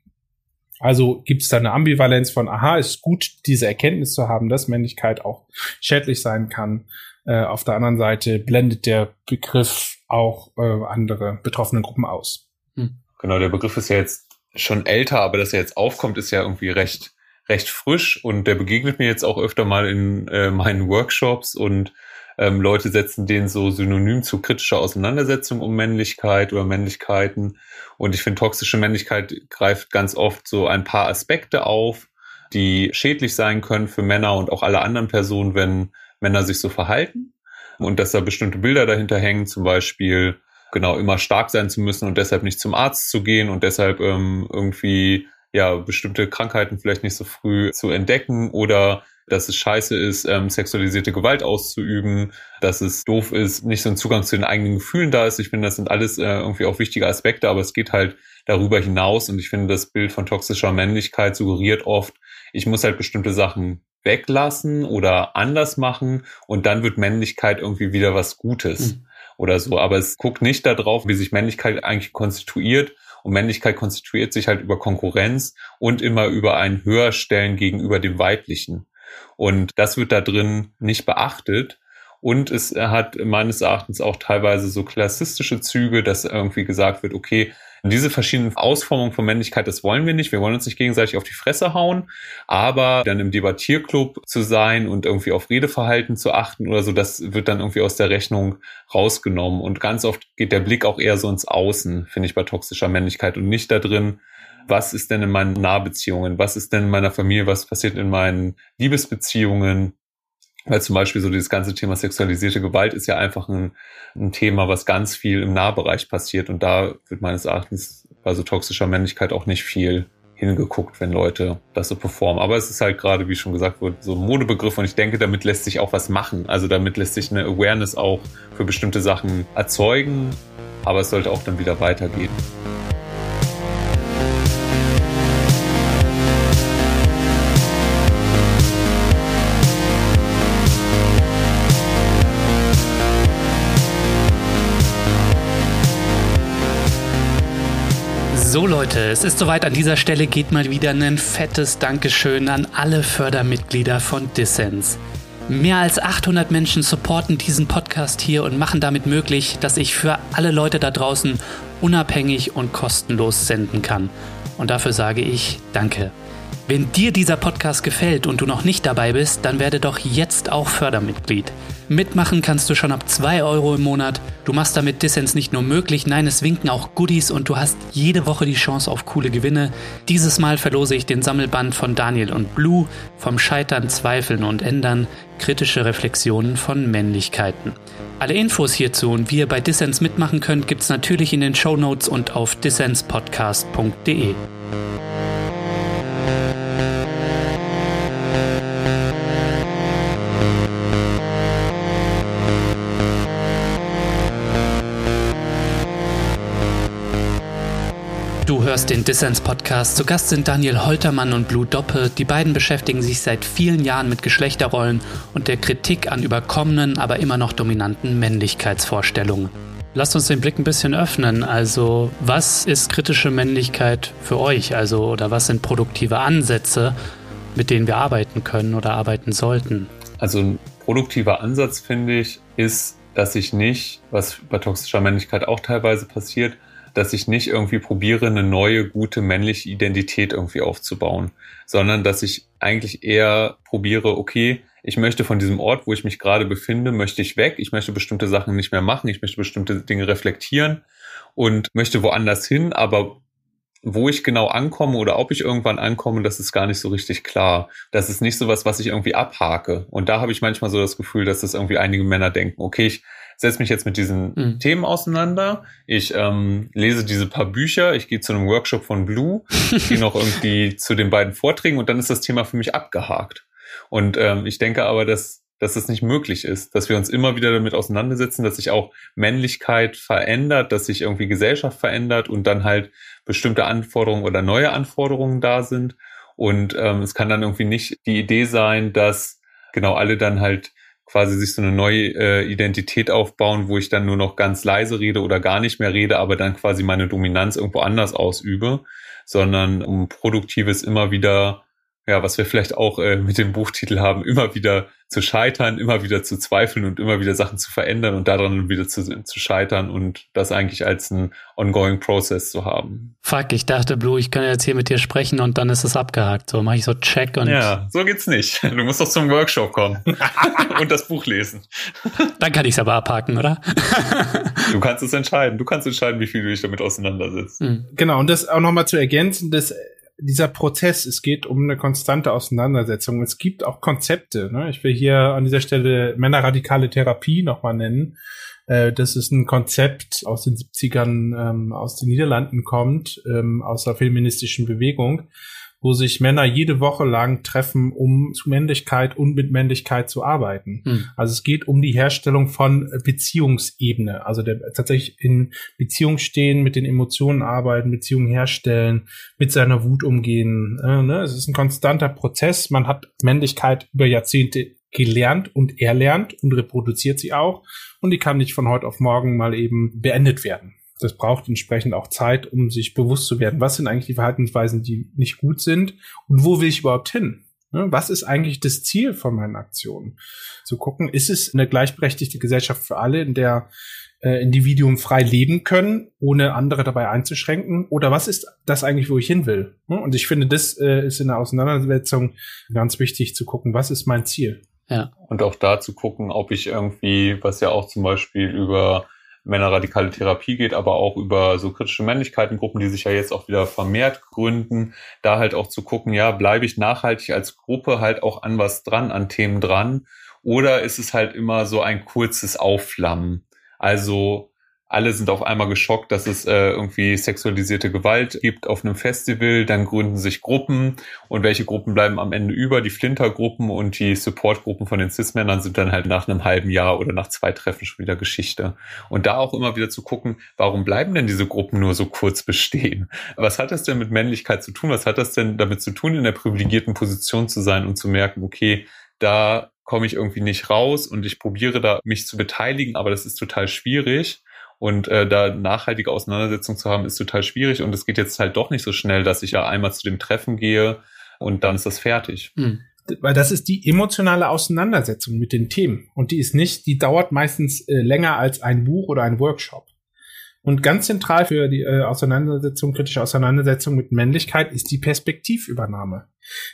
Also gibt es da eine Ambivalenz von, aha, ist gut, diese Erkenntnis zu haben, dass Männlichkeit auch schädlich sein kann. Äh, auf der anderen Seite blendet der Begriff auch äh, andere betroffene Gruppen aus. Hm. Genau, der Begriff ist ja jetzt schon älter, aber dass er jetzt aufkommt, ist ja irgendwie recht, recht frisch und der begegnet mir jetzt auch öfter mal in äh, meinen Workshops und ähm, Leute setzen den so synonym zu kritischer Auseinandersetzung um Männlichkeit oder Männlichkeiten. Und ich finde, toxische Männlichkeit greift ganz oft so ein paar Aspekte auf, die schädlich sein können für Männer und auch alle anderen Personen, wenn Männer sich so verhalten. Und dass da bestimmte Bilder dahinter hängen, zum Beispiel genau immer stark sein zu müssen und deshalb nicht zum Arzt zu gehen und deshalb ähm, irgendwie ja bestimmte Krankheiten vielleicht nicht so früh zu entdecken oder dass es scheiße ist, ähm, sexualisierte Gewalt auszuüben, dass es doof ist, nicht so ein Zugang zu den eigenen Gefühlen da ist. Ich finde, das sind alles äh, irgendwie auch wichtige Aspekte, aber es geht halt darüber hinaus und ich finde, das Bild von toxischer Männlichkeit suggeriert oft, ich muss halt bestimmte Sachen weglassen oder anders machen und dann wird Männlichkeit irgendwie wieder was Gutes. Mhm oder so. Aber es guckt nicht darauf, wie sich Männlichkeit eigentlich konstituiert. Und Männlichkeit konstituiert sich halt über Konkurrenz und immer über ein Höherstellen gegenüber dem Weiblichen. Und das wird da drin nicht beachtet. Und es hat meines Erachtens auch teilweise so klassistische Züge, dass irgendwie gesagt wird, okay, und diese verschiedenen Ausformungen von Männlichkeit, das wollen wir nicht. Wir wollen uns nicht gegenseitig auf die Fresse hauen, aber dann im Debattierclub zu sein und irgendwie auf Redeverhalten zu achten oder so, das wird dann irgendwie aus der Rechnung rausgenommen. Und ganz oft geht der Blick auch eher so ins Außen, finde ich, bei toxischer Männlichkeit und nicht da drin, was ist denn in meinen Nahbeziehungen, was ist denn in meiner Familie, was passiert in meinen Liebesbeziehungen, weil zum Beispiel so dieses ganze Thema sexualisierte Gewalt ist ja einfach ein, ein Thema, was ganz viel im Nahbereich passiert. Und da wird meines Erachtens bei so toxischer Männlichkeit auch nicht viel hingeguckt, wenn Leute das so performen. Aber es ist halt gerade, wie schon gesagt wurde, so ein Modebegriff und ich denke, damit lässt sich auch was machen. Also damit lässt sich eine Awareness auch für bestimmte Sachen erzeugen, aber es sollte auch dann wieder weitergehen. So Leute, es ist soweit. An dieser Stelle geht mal wieder ein fettes Dankeschön an alle Fördermitglieder von Dissens. Mehr als 800 Menschen supporten diesen Podcast hier und machen damit möglich, dass ich für alle Leute da draußen unabhängig und kostenlos senden kann. Und dafür sage ich Danke. Wenn dir dieser Podcast gefällt und du noch nicht dabei bist, dann werde doch jetzt auch Fördermitglied. Mitmachen kannst du schon ab 2 Euro im Monat. Du machst damit Dissens nicht nur möglich, nein, es winken auch Goodies und du hast jede Woche die Chance auf coole Gewinne. Dieses Mal verlose ich den Sammelband von Daniel und Blue, vom Scheitern, Zweifeln und Ändern, kritische Reflexionen von Männlichkeiten. Alle Infos hierzu und wie ihr bei Dissens mitmachen könnt, gibt's natürlich in den Show Notes und auf dissenspodcast.de. hörst den Dissens Podcast. Zu Gast sind Daniel Holtermann und Blue Doppe. Die beiden beschäftigen sich seit vielen Jahren mit Geschlechterrollen und der Kritik an überkommenen, aber immer noch dominanten Männlichkeitsvorstellungen. lasst uns den Blick ein bisschen öffnen. Also, was ist kritische Männlichkeit für euch? Also, oder was sind produktive Ansätze, mit denen wir arbeiten können oder arbeiten sollten? Also, ein produktiver Ansatz, finde ich, ist, dass ich nicht, was bei toxischer Männlichkeit auch teilweise passiert, dass ich nicht irgendwie probiere, eine neue, gute männliche Identität irgendwie aufzubauen, sondern dass ich eigentlich eher probiere, okay, ich möchte von diesem Ort, wo ich mich gerade befinde, möchte ich weg. Ich möchte bestimmte Sachen nicht mehr machen. Ich möchte bestimmte Dinge reflektieren und möchte woanders hin. Aber wo ich genau ankomme oder ob ich irgendwann ankomme, das ist gar nicht so richtig klar. Das ist nicht so was, was ich irgendwie abhake. Und da habe ich manchmal so das Gefühl, dass das irgendwie einige Männer denken, okay, ich setze mich jetzt mit diesen mhm. Themen auseinander. Ich ähm, lese diese paar Bücher, ich gehe zu einem Workshop von Blue, gehe noch irgendwie zu den beiden Vorträgen und dann ist das Thema für mich abgehakt. Und ähm, ich denke aber, dass, dass es nicht möglich ist, dass wir uns immer wieder damit auseinandersetzen, dass sich auch Männlichkeit verändert, dass sich irgendwie Gesellschaft verändert und dann halt bestimmte Anforderungen oder neue Anforderungen da sind. Und ähm, es kann dann irgendwie nicht die Idee sein, dass genau alle dann halt quasi sich so eine neue äh, Identität aufbauen, wo ich dann nur noch ganz leise rede oder gar nicht mehr rede, aber dann quasi meine Dominanz irgendwo anders ausübe, sondern um Produktives immer wieder ja, was wir vielleicht auch äh, mit dem Buchtitel haben, immer wieder zu scheitern, immer wieder zu zweifeln und immer wieder Sachen zu verändern und daran wieder zu, zu scheitern und das eigentlich als ein ongoing Process zu haben. Fuck, ich dachte, Blue, ich kann jetzt hier mit dir sprechen und dann ist es abgehakt. So mache ich so Check und. Ja, so geht's nicht. Du musst doch zum Workshop kommen und das Buch lesen. Dann kann ich es aber abhaken, oder? du kannst es entscheiden. Du kannst entscheiden, wie viel du dich damit auseinandersetzt. Mhm. Genau, und das auch nochmal zu ergänzen, das dieser Prozess, es geht um eine konstante Auseinandersetzung. Es gibt auch Konzepte. Ne? Ich will hier an dieser Stelle männerradikale Therapie nochmal nennen. Äh, das ist ein Konzept aus den 70ern ähm, aus den Niederlanden kommt, ähm, aus der feministischen Bewegung wo sich Männer jede Woche lang treffen, um zu Männlichkeit und mit Männlichkeit zu arbeiten. Hm. Also es geht um die Herstellung von Beziehungsebene, also der, tatsächlich in Beziehung stehen, mit den Emotionen arbeiten, Beziehungen herstellen, mit seiner Wut umgehen. Äh, ne? Es ist ein konstanter Prozess. Man hat Männlichkeit über Jahrzehnte gelernt und erlernt und reproduziert sie auch. Und die kann nicht von heute auf morgen mal eben beendet werden das braucht entsprechend auch Zeit, um sich bewusst zu werden, was sind eigentlich die Verhaltensweisen, die nicht gut sind und wo will ich überhaupt hin? Ne, was ist eigentlich das Ziel von meinen Aktionen? Zu gucken, ist es eine gleichberechtigte Gesellschaft für alle, in der äh, Individuen frei leben können, ohne andere dabei einzuschränken? Oder was ist das eigentlich, wo ich hin will? Ne, und ich finde, das äh, ist in der Auseinandersetzung ganz wichtig zu gucken, was ist mein Ziel? Ja. Und auch da zu gucken, ob ich irgendwie, was ja auch zum Beispiel über männerradikale Therapie geht, aber auch über so kritische Männlichkeitengruppen, die sich ja jetzt auch wieder vermehrt gründen, da halt auch zu gucken, ja, bleibe ich nachhaltig als Gruppe halt auch an was dran, an Themen dran, oder ist es halt immer so ein kurzes Aufflammen? Also alle sind auf einmal geschockt, dass es äh, irgendwie sexualisierte Gewalt gibt auf einem Festival. Dann gründen sich Gruppen und welche Gruppen bleiben am Ende über? Die Flintergruppen und die Supportgruppen von den Cis-Männern sind dann halt nach einem halben Jahr oder nach zwei Treffen schon wieder Geschichte. Und da auch immer wieder zu gucken, warum bleiben denn diese Gruppen nur so kurz bestehen? Was hat das denn mit Männlichkeit zu tun? Was hat das denn damit zu tun, in der privilegierten Position zu sein und zu merken, okay, da komme ich irgendwie nicht raus und ich probiere da mich zu beteiligen, aber das ist total schwierig. Und äh, da nachhaltige Auseinandersetzung zu haben, ist total schwierig. Und es geht jetzt halt doch nicht so schnell, dass ich ja einmal zu dem Treffen gehe und dann ist das fertig. Mhm. Weil das ist die emotionale Auseinandersetzung mit den Themen. Und die ist nicht, die dauert meistens äh, länger als ein Buch oder ein Workshop. Und ganz zentral für die äh, Auseinandersetzung, kritische Auseinandersetzung mit Männlichkeit ist die Perspektivübernahme.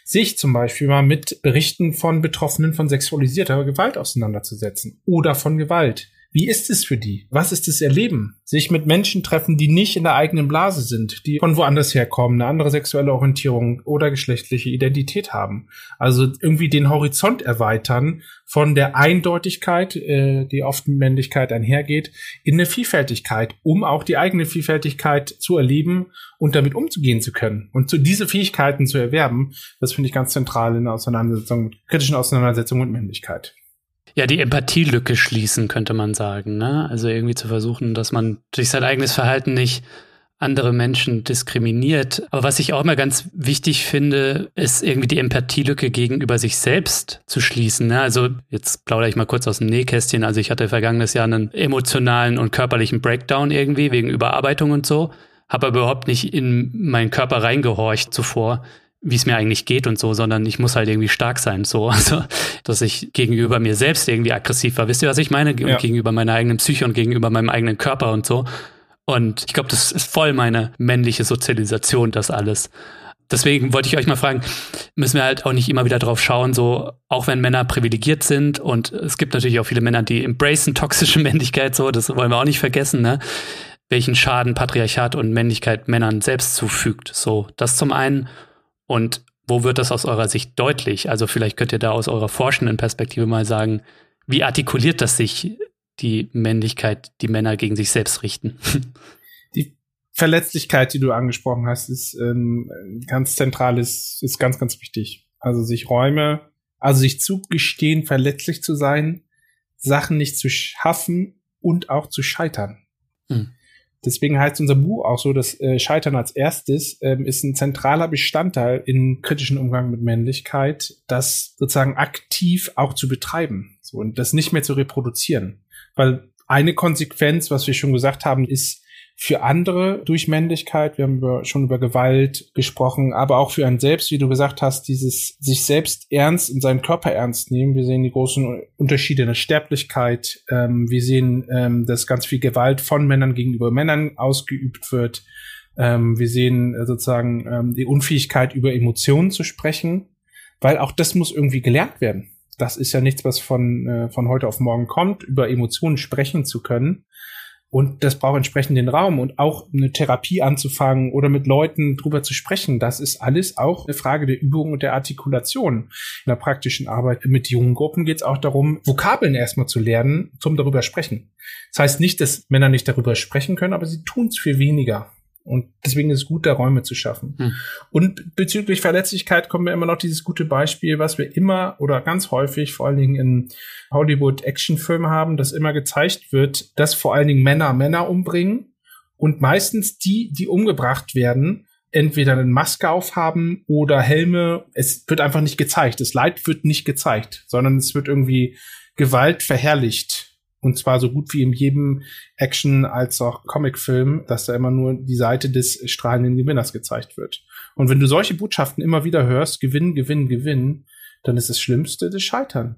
Sich zum Beispiel mal mit Berichten von Betroffenen von sexualisierter Gewalt auseinanderzusetzen oder von Gewalt. Wie ist es für die? Was ist das Erleben? Sich mit Menschen treffen, die nicht in der eigenen Blase sind, die von woanders herkommen, eine andere sexuelle Orientierung oder geschlechtliche Identität haben. Also irgendwie den Horizont erweitern von der Eindeutigkeit, äh, die oft mit Männlichkeit einhergeht, in eine Vielfältigkeit, um auch die eigene Vielfältigkeit zu erleben und damit umzugehen zu können. Und zu diese Fähigkeiten zu erwerben, das finde ich ganz zentral in der Auseinandersetzung, kritischen Auseinandersetzung mit Männlichkeit. Ja, die Empathielücke schließen, könnte man sagen. Ne? Also irgendwie zu versuchen, dass man durch sein eigenes Verhalten nicht andere Menschen diskriminiert. Aber was ich auch immer ganz wichtig finde, ist irgendwie die Empathielücke gegenüber sich selbst zu schließen. Ne? Also jetzt plaudere ich mal kurz aus dem Nähkästchen. Also ich hatte vergangenes Jahr einen emotionalen und körperlichen Breakdown irgendwie wegen Überarbeitung und so, habe aber überhaupt nicht in meinen Körper reingehorcht zuvor wie es mir eigentlich geht und so, sondern ich muss halt irgendwie stark sein, so, also, dass ich gegenüber mir selbst irgendwie aggressiv war. Wisst ihr, was ich meine? Ja. Gegenüber meiner eigenen Psyche und gegenüber meinem eigenen Körper und so. Und ich glaube, das ist voll meine männliche Sozialisation, das alles. Deswegen wollte ich euch mal fragen, müssen wir halt auch nicht immer wieder drauf schauen, so, auch wenn Männer privilegiert sind und es gibt natürlich auch viele Männer, die embracen toxische Männlichkeit, so, das wollen wir auch nicht vergessen, ne? Welchen Schaden Patriarchat und Männlichkeit Männern selbst zufügt. So, das zum einen. Und wo wird das aus eurer Sicht deutlich? Also vielleicht könnt ihr da aus eurer forschenden Perspektive mal sagen, wie artikuliert das sich die Männlichkeit, die Männer gegen sich selbst richten. Die Verletzlichkeit, die du angesprochen hast, ist ähm, ganz zentral, ist, ist ganz, ganz wichtig. Also sich Räume, also sich zugestehen, verletzlich zu sein, Sachen nicht zu schaffen und auch zu scheitern. Hm. Deswegen heißt unser Buch auch so, dass äh, Scheitern als erstes ähm, ist ein zentraler Bestandteil in kritischen Umgang mit Männlichkeit, das sozusagen aktiv auch zu betreiben so, und das nicht mehr zu reproduzieren. Weil eine Konsequenz, was wir schon gesagt haben, ist für andere durch Männlichkeit. Wir haben über, schon über Gewalt gesprochen, aber auch für einen selbst, wie du gesagt hast, dieses sich selbst ernst und seinen Körper ernst nehmen. Wir sehen die großen Unterschiede in der Sterblichkeit. Ähm, wir sehen, ähm, dass ganz viel Gewalt von Männern gegenüber Männern ausgeübt wird. Ähm, wir sehen äh, sozusagen ähm, die Unfähigkeit, über Emotionen zu sprechen, weil auch das muss irgendwie gelernt werden das ist ja nichts, was von, äh, von heute auf morgen kommt, über Emotionen sprechen zu können. Und das braucht entsprechend den Raum und auch eine Therapie anzufangen oder mit Leuten drüber zu sprechen. Das ist alles auch eine Frage der Übung und der Artikulation. In der praktischen Arbeit mit jungen Gruppen geht es auch darum, Vokabeln erstmal zu lernen, zum darüber sprechen. Das heißt nicht, dass Männer nicht darüber sprechen können, aber sie tun es viel weniger. Und deswegen ist es gut, da Räume zu schaffen. Hm. Und bezüglich Verletzlichkeit kommen wir immer noch dieses gute Beispiel, was wir immer oder ganz häufig, vor allen Dingen in Hollywood-Actionfilmen haben, dass immer gezeigt wird, dass vor allen Dingen Männer Männer umbringen und meistens die, die umgebracht werden, entweder eine Maske aufhaben oder Helme. Es wird einfach nicht gezeigt. Das Leid wird nicht gezeigt, sondern es wird irgendwie Gewalt verherrlicht und zwar so gut wie in jedem Action- als auch Comicfilm, dass da immer nur die Seite des strahlenden Gewinners gezeigt wird. Und wenn du solche Botschaften immer wieder hörst, Gewinn, Gewinn, Gewinn, dann ist das Schlimmste das Scheitern.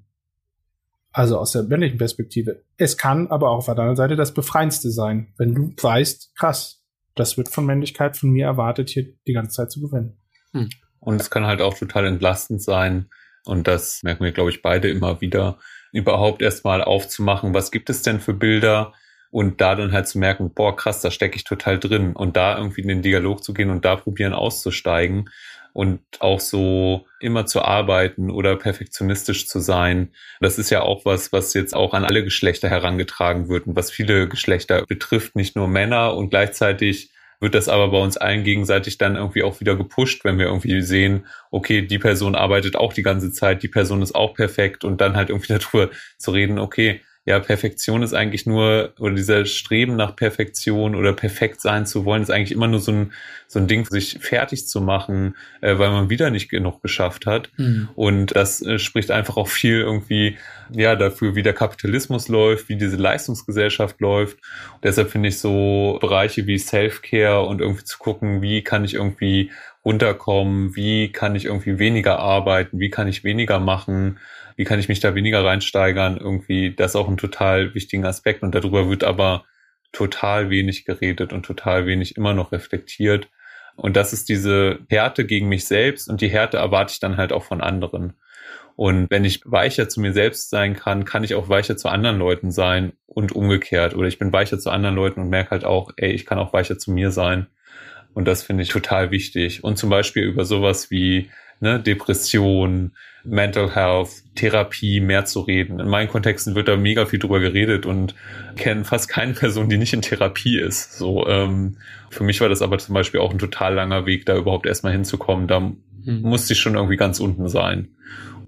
Also aus der männlichen Perspektive. Es kann aber auch auf der anderen Seite das Befreiendste sein, wenn du weißt, krass, das wird von Männlichkeit von mir erwartet, hier die ganze Zeit zu gewinnen. Hm. Und es kann halt auch total entlastend sein. Und das merken wir, glaube ich, beide immer wieder, überhaupt erstmal aufzumachen, was gibt es denn für Bilder und da dann halt zu merken, boah, krass, da stecke ich total drin und da irgendwie in den Dialog zu gehen und da probieren auszusteigen und auch so immer zu arbeiten oder perfektionistisch zu sein. Das ist ja auch was, was jetzt auch an alle Geschlechter herangetragen wird und was viele Geschlechter betrifft, nicht nur Männer und gleichzeitig wird das aber bei uns allen gegenseitig dann irgendwie auch wieder gepusht, wenn wir irgendwie sehen, okay, die Person arbeitet auch die ganze Zeit, die Person ist auch perfekt und dann halt irgendwie darüber zu reden, okay, ja, Perfektion ist eigentlich nur, oder dieser Streben nach Perfektion oder perfekt sein zu wollen, ist eigentlich immer nur so ein, so ein Ding, sich fertig zu machen, äh, weil man wieder nicht genug geschafft hat. Mhm. Und das äh, spricht einfach auch viel irgendwie, ja, dafür, wie der Kapitalismus läuft, wie diese Leistungsgesellschaft läuft. Und deshalb finde ich so Bereiche wie Self-Care und irgendwie zu gucken, wie kann ich irgendwie runterkommen, wie kann ich irgendwie weniger arbeiten, wie kann ich weniger machen, wie kann ich mich da weniger reinsteigern, irgendwie, das ist auch ein total wichtigen Aspekt und darüber wird aber total wenig geredet und total wenig immer noch reflektiert. Und das ist diese Härte gegen mich selbst und die Härte erwarte ich dann halt auch von anderen. Und wenn ich weicher zu mir selbst sein kann, kann ich auch weicher zu anderen Leuten sein und umgekehrt. Oder ich bin weicher zu anderen Leuten und merke halt auch, ey, ich kann auch weicher zu mir sein. Und das finde ich total wichtig. Und zum Beispiel über sowas wie ne, Depression, Mental Health, Therapie mehr zu reden. In meinen Kontexten wird da mega viel drüber geredet und kenne fast keine Person, die nicht in Therapie ist. So, ähm, für mich war das aber zum Beispiel auch ein total langer Weg, da überhaupt erstmal hinzukommen. Da mhm. musste ich schon irgendwie ganz unten sein.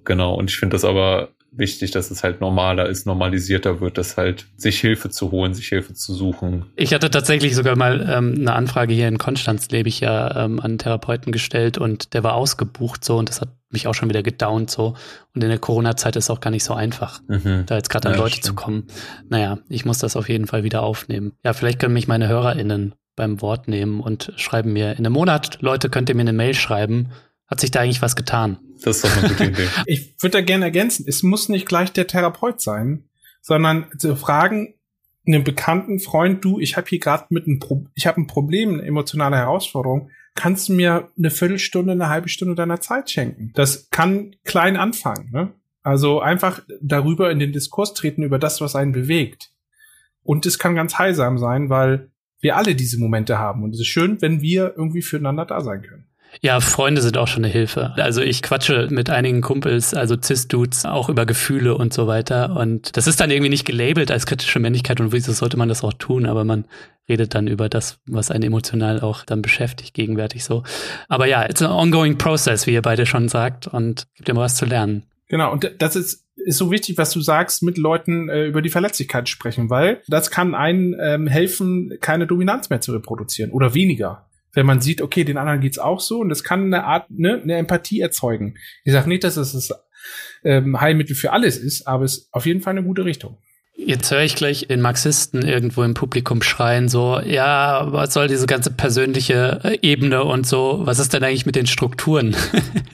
Genau. Und ich finde das aber wichtig, dass es halt normaler ist, normalisierter wird, dass halt sich Hilfe zu holen, sich Hilfe zu suchen. Ich hatte tatsächlich sogar mal ähm, eine Anfrage hier in Konstanz, lebe ich ja, ähm, an Therapeuten gestellt und der war ausgebucht so und das hat mich auch schon wieder gedownt so. Und in der Corona-Zeit ist es auch gar nicht so einfach, mhm. da jetzt gerade an ja, Leute stimmt. zu kommen. Naja, ich muss das auf jeden Fall wieder aufnehmen. Ja, vielleicht können mich meine HörerInnen beim Wort nehmen und schreiben mir in einem Monat, Leute, könnt ihr mir eine Mail schreiben hat sich da eigentlich was getan? Das ist doch eine gute Idee. ich würde da gerne ergänzen, es muss nicht gleich der Therapeut sein, sondern zu fragen, einen bekannten Freund, du, ich habe hier gerade mit einem Pro ich habe ein Problem, eine emotionale Herausforderung, kannst du mir eine Viertelstunde, eine halbe Stunde deiner Zeit schenken? Das kann klein anfangen, ne? Also einfach darüber in den Diskurs treten über das, was einen bewegt. Und es kann ganz heilsam sein, weil wir alle diese Momente haben. Und es ist schön, wenn wir irgendwie füreinander da sein können. Ja, Freunde sind auch schon eine Hilfe. Also ich quatsche mit einigen Kumpels, also Cis-Dudes, auch über Gefühle und so weiter. Und das ist dann irgendwie nicht gelabelt als kritische Männlichkeit und wieso sollte man das auch tun, aber man redet dann über das, was einen emotional auch dann beschäftigt, gegenwärtig so. Aber ja, it's an ongoing process, wie ihr beide schon sagt, und gibt immer was zu lernen. Genau, und das ist ist so wichtig, was du sagst, mit Leuten äh, über die Verletzlichkeit sprechen, weil das kann einen ähm, helfen, keine Dominanz mehr zu reproduzieren oder weniger wenn man sieht, okay, den anderen geht's auch so und das kann eine Art, ne, eine Empathie erzeugen. Ich sage nicht, dass es das ähm, Heilmittel für alles ist, aber es ist auf jeden Fall eine gute Richtung. Jetzt höre ich gleich den Marxisten irgendwo im Publikum schreien, so, ja, was soll diese ganze persönliche äh, Ebene und so, was ist denn eigentlich mit den Strukturen?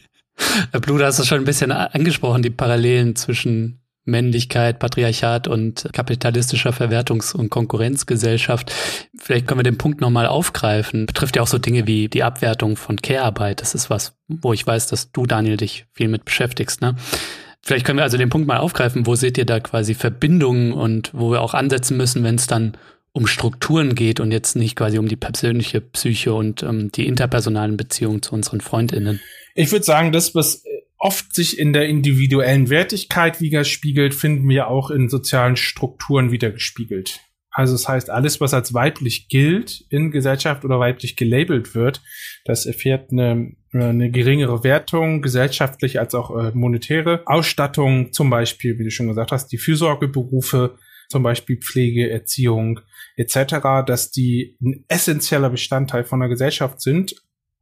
Bluder hast du schon ein bisschen angesprochen, die Parallelen zwischen Männlichkeit, Patriarchat und kapitalistischer Verwertungs- und Konkurrenzgesellschaft. Vielleicht können wir den Punkt nochmal aufgreifen. Betrifft ja auch so Dinge wie die Abwertung von Care-Arbeit. Das ist was, wo ich weiß, dass du, Daniel, dich viel mit beschäftigst, ne? Vielleicht können wir also den Punkt mal aufgreifen. Wo seht ihr da quasi Verbindungen und wo wir auch ansetzen müssen, wenn es dann um Strukturen geht und jetzt nicht quasi um die persönliche Psyche und um die interpersonalen Beziehungen zu unseren FreundInnen? Ich würde sagen, das, was oft sich in der individuellen Wertigkeit widerspiegelt, finden wir auch in sozialen Strukturen wiedergespiegelt. Also das heißt, alles, was als weiblich gilt in Gesellschaft oder weiblich gelabelt wird, das erfährt eine, eine geringere Wertung, gesellschaftlich als auch äh, monetäre Ausstattung, zum Beispiel, wie du schon gesagt hast, die Fürsorgeberufe, zum Beispiel Pflege, Erziehung etc., dass die ein essentieller Bestandteil von der Gesellschaft sind,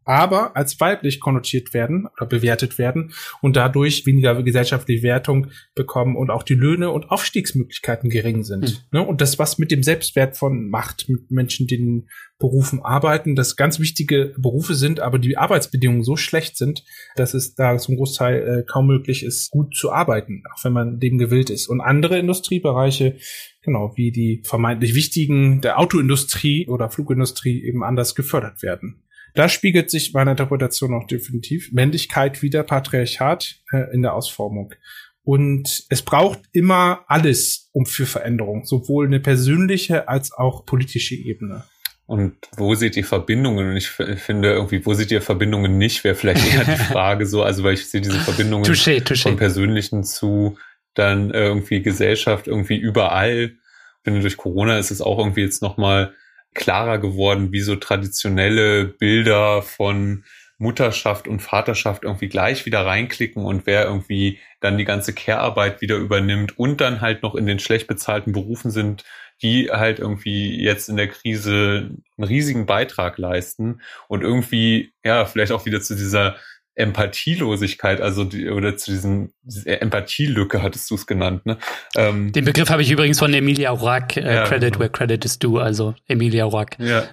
aber als weiblich konnotiert werden oder bewertet werden und dadurch weniger gesellschaftliche Wertung bekommen und auch die Löhne und Aufstiegsmöglichkeiten gering sind. Mhm. Und das, was mit dem Selbstwert von Macht, mit Menschen, die in Berufen arbeiten, das ganz wichtige Berufe sind, aber die Arbeitsbedingungen so schlecht sind, dass es da zum Großteil äh, kaum möglich ist, gut zu arbeiten, auch wenn man dem gewillt ist. Und andere Industriebereiche, genau, wie die vermeintlich wichtigen der Autoindustrie oder Flugindustrie eben anders gefördert werden. Da spiegelt sich meine Interpretation auch definitiv Männlichkeit wieder, Patriarchat äh, in der Ausformung. Und es braucht immer alles um für Veränderung, sowohl eine persönliche als auch politische Ebene. Und wo seht ihr Verbindungen? Und ich finde irgendwie, wo seht ihr Verbindungen nicht, wäre vielleicht eher die Frage so, also weil ich sehe diese Verbindungen touché, touché. vom Persönlichen zu dann irgendwie Gesellschaft irgendwie überall. Ich finde, durch Corona ist es auch irgendwie jetzt nochmal klarer geworden, wie so traditionelle Bilder von Mutterschaft und Vaterschaft irgendwie gleich wieder reinklicken und wer irgendwie dann die ganze Care-Arbeit wieder übernimmt und dann halt noch in den schlecht bezahlten Berufen sind, die halt irgendwie jetzt in der Krise einen riesigen Beitrag leisten und irgendwie, ja, vielleicht auch wieder zu dieser Empathielosigkeit, also die, oder zu diesem Empathielücke hattest du es genannt, ne? Ähm, Den Begriff habe ich übrigens von Emilia Rock, äh, ja, Credit genau. where credit is due, also Emilia Rock. Ja.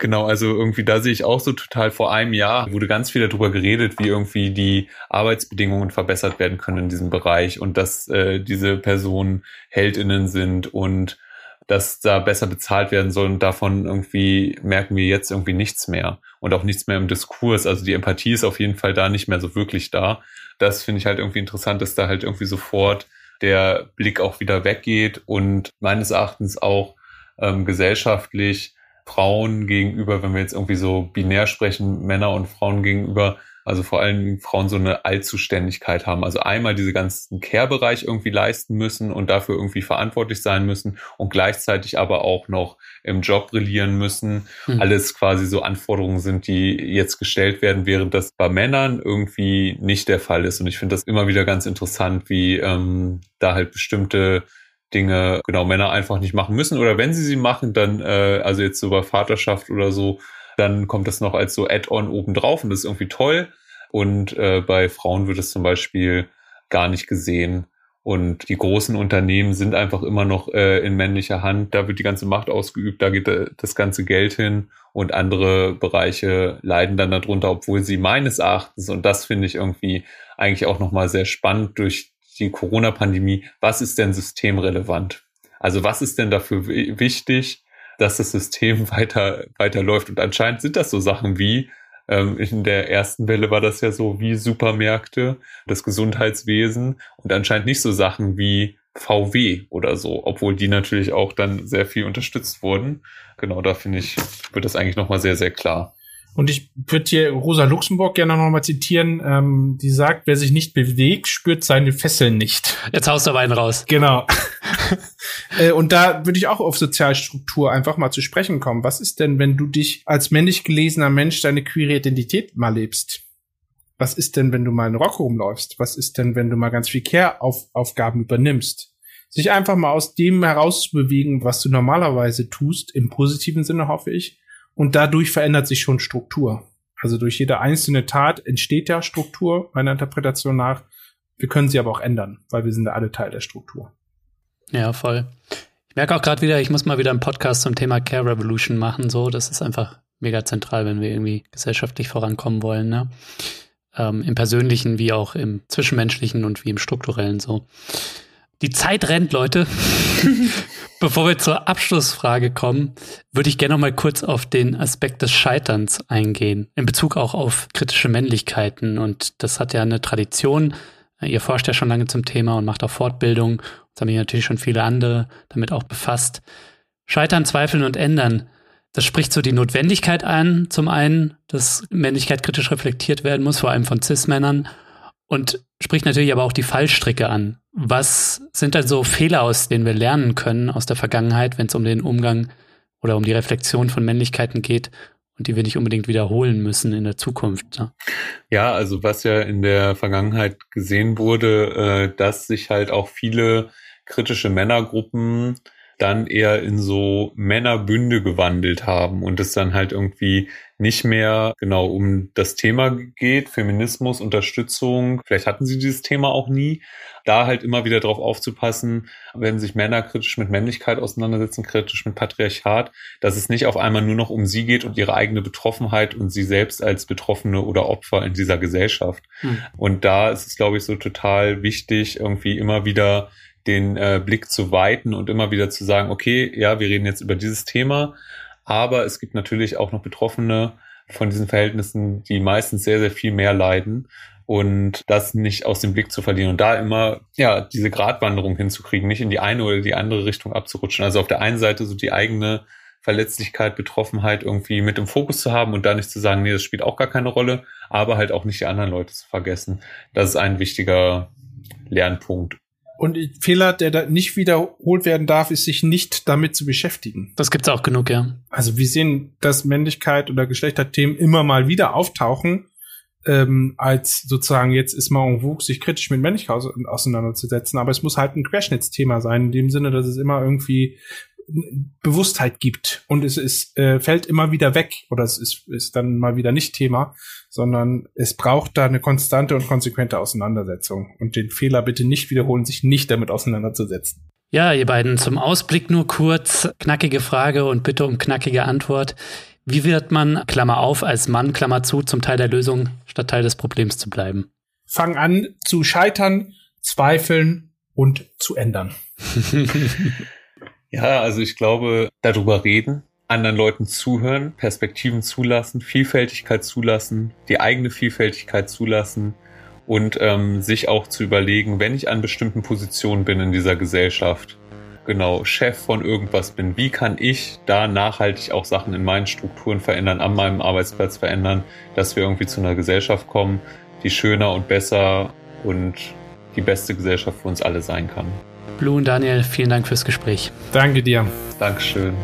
Genau, also irgendwie da sehe ich auch so total vor einem Jahr wurde ganz viel darüber geredet, wie irgendwie die Arbeitsbedingungen verbessert werden können in diesem Bereich und dass äh, diese Personen Heldinnen sind und dass da besser bezahlt werden soll und davon irgendwie merken wir jetzt irgendwie nichts mehr und auch nichts mehr im Diskurs. Also die Empathie ist auf jeden Fall da nicht mehr so wirklich da. Das finde ich halt irgendwie interessant, dass da halt irgendwie sofort der Blick auch wieder weggeht und meines Erachtens auch ähm, gesellschaftlich Frauen gegenüber, wenn wir jetzt irgendwie so binär sprechen, Männer und Frauen gegenüber, also vor allem Frauen so eine Allzuständigkeit haben. Also einmal diese ganzen Care-Bereich irgendwie leisten müssen und dafür irgendwie verantwortlich sein müssen und gleichzeitig aber auch noch im Job brillieren müssen. Mhm. Alles quasi so Anforderungen sind, die jetzt gestellt werden, während das bei Männern irgendwie nicht der Fall ist. Und ich finde das immer wieder ganz interessant, wie ähm, da halt bestimmte Dinge genau Männer einfach nicht machen müssen oder wenn sie sie machen, dann äh, also jetzt so bei Vaterschaft oder so dann kommt das noch als so Add-on obendrauf und das ist irgendwie toll. Und äh, bei Frauen wird es zum Beispiel gar nicht gesehen. Und die großen Unternehmen sind einfach immer noch äh, in männlicher Hand. Da wird die ganze Macht ausgeübt, da geht äh, das ganze Geld hin und andere Bereiche leiden dann darunter, obwohl sie meines Erachtens, und das finde ich irgendwie eigentlich auch nochmal sehr spannend durch die Corona-Pandemie, was ist denn systemrelevant? Also was ist denn dafür wichtig, dass das System weiter, weiter läuft. Und anscheinend sind das so Sachen wie, ähm, in der ersten Welle war das ja so wie Supermärkte, das Gesundheitswesen und anscheinend nicht so Sachen wie VW oder so, obwohl die natürlich auch dann sehr viel unterstützt wurden. Genau, da finde ich, wird das eigentlich nochmal sehr, sehr klar. Und ich würde hier Rosa Luxemburg gerne noch mal zitieren, ähm, die sagt, wer sich nicht bewegt, spürt seine Fesseln nicht. Jetzt haust du aber einen raus. Genau. äh, und da würde ich auch auf Sozialstruktur einfach mal zu sprechen kommen. Was ist denn, wenn du dich als männlich gelesener Mensch deine queere Identität mal lebst? Was ist denn, wenn du mal in Rock rumläufst? Was ist denn, wenn du mal ganz viel Care-Aufgaben übernimmst? Sich einfach mal aus dem herauszubewegen, was du normalerweise tust, im positiven Sinne hoffe ich, und dadurch verändert sich schon Struktur. Also durch jede einzelne Tat entsteht ja Struktur, meiner Interpretation nach. Wir können sie aber auch ändern, weil wir sind ja alle Teil der Struktur. Ja, voll. Ich merke auch gerade wieder, ich muss mal wieder einen Podcast zum Thema Care Revolution machen. So, das ist einfach mega zentral, wenn wir irgendwie gesellschaftlich vorankommen wollen. Ne? Ähm, Im persönlichen wie auch im zwischenmenschlichen und wie im strukturellen so. Die Zeit rennt, Leute. Bevor wir zur Abschlussfrage kommen, würde ich gerne noch mal kurz auf den Aspekt des Scheiterns eingehen, in Bezug auch auf kritische Männlichkeiten. Und das hat ja eine Tradition. Ihr forscht ja schon lange zum Thema und macht auch Fortbildung. Das haben ja natürlich schon viele andere damit auch befasst. Scheitern, zweifeln und ändern. Das spricht so die Notwendigkeit an, zum einen, dass Männlichkeit kritisch reflektiert werden muss, vor allem von Cis-Männern. Und spricht natürlich aber auch die Fallstricke an. Was sind denn so Fehler, aus denen wir lernen können aus der Vergangenheit, wenn es um den Umgang oder um die Reflexion von Männlichkeiten geht und die wir nicht unbedingt wiederholen müssen in der Zukunft? Ne? Ja, also was ja in der Vergangenheit gesehen wurde, äh, dass sich halt auch viele kritische Männergruppen dann eher in so Männerbünde gewandelt haben und es dann halt irgendwie nicht mehr genau um das Thema geht, Feminismus, Unterstützung. Vielleicht hatten sie dieses Thema auch nie. Da halt immer wieder drauf aufzupassen, wenn sich Männer kritisch mit Männlichkeit auseinandersetzen, kritisch mit Patriarchat, dass es nicht auf einmal nur noch um sie geht und ihre eigene Betroffenheit und sie selbst als Betroffene oder Opfer in dieser Gesellschaft. Hm. Und da ist es, glaube ich, so total wichtig, irgendwie immer wieder den äh, Blick zu weiten und immer wieder zu sagen, okay, ja, wir reden jetzt über dieses Thema, aber es gibt natürlich auch noch Betroffene von diesen Verhältnissen, die meistens sehr, sehr viel mehr leiden und das nicht aus dem Blick zu verlieren und da immer, ja, diese Gratwanderung hinzukriegen, nicht in die eine oder die andere Richtung abzurutschen. Also auf der einen Seite so die eigene Verletzlichkeit, Betroffenheit irgendwie mit im Fokus zu haben und da nicht zu sagen, nee, das spielt auch gar keine Rolle, aber halt auch nicht die anderen Leute zu vergessen. Das ist ein wichtiger Lernpunkt. Und Fehler, der da nicht wiederholt werden darf, ist sich nicht damit zu beschäftigen. Das gibt's auch genug, ja. Also wir sehen, dass Männlichkeit oder Geschlechterthemen immer mal wieder auftauchen, ähm, als sozusagen jetzt ist en vogue, sich kritisch mit Männlichkeit auseinanderzusetzen. Aber es muss halt ein Querschnittsthema sein, in dem Sinne, dass es immer irgendwie Bewusstheit gibt und es ist, äh, fällt immer wieder weg oder es ist, ist dann mal wieder nicht Thema, sondern es braucht da eine konstante und konsequente Auseinandersetzung und den Fehler bitte nicht wiederholen, sich nicht damit auseinanderzusetzen. Ja, ihr beiden, zum Ausblick nur kurz, knackige Frage und bitte um knackige Antwort. Wie wird man, Klammer auf, als Mann, Klammer zu, zum Teil der Lösung statt Teil des Problems zu bleiben? Fang an zu scheitern, zweifeln und zu ändern. Ja, also ich glaube, darüber reden, anderen Leuten zuhören, Perspektiven zulassen, Vielfältigkeit zulassen, die eigene Vielfältigkeit zulassen und ähm, sich auch zu überlegen, wenn ich an bestimmten Positionen bin in dieser Gesellschaft, genau Chef von irgendwas bin, wie kann ich da nachhaltig auch Sachen in meinen Strukturen verändern, an meinem Arbeitsplatz verändern, dass wir irgendwie zu einer Gesellschaft kommen, die schöner und besser und die beste Gesellschaft für uns alle sein kann. Blue und Daniel, vielen Dank fürs Gespräch. Danke dir. Dankeschön.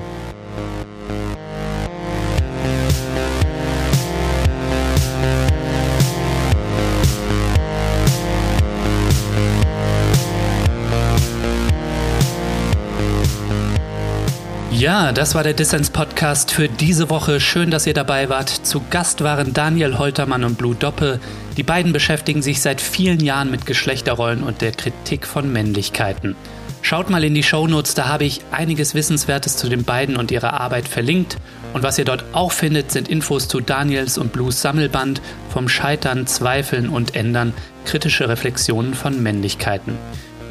Ja, das war der Dissens Podcast für diese Woche. Schön, dass ihr dabei wart. Zu Gast waren Daniel Holtermann und Blue Doppe. Die beiden beschäftigen sich seit vielen Jahren mit Geschlechterrollen und der Kritik von Männlichkeiten. Schaut mal in die Shownotes, da habe ich einiges Wissenswertes zu den beiden und ihrer Arbeit verlinkt. Und was ihr dort auch findet, sind Infos zu Daniels und Blues Sammelband vom Scheitern, Zweifeln und Ändern, kritische Reflexionen von Männlichkeiten.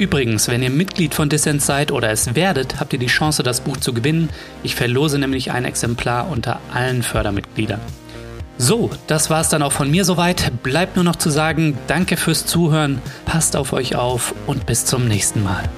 Übrigens, wenn ihr Mitglied von Dissent seid oder es werdet, habt ihr die Chance, das Buch zu gewinnen. Ich verlose nämlich ein Exemplar unter allen Fördermitgliedern. So, das war es dann auch von mir soweit. Bleibt nur noch zu sagen, danke fürs Zuhören, passt auf euch auf und bis zum nächsten Mal.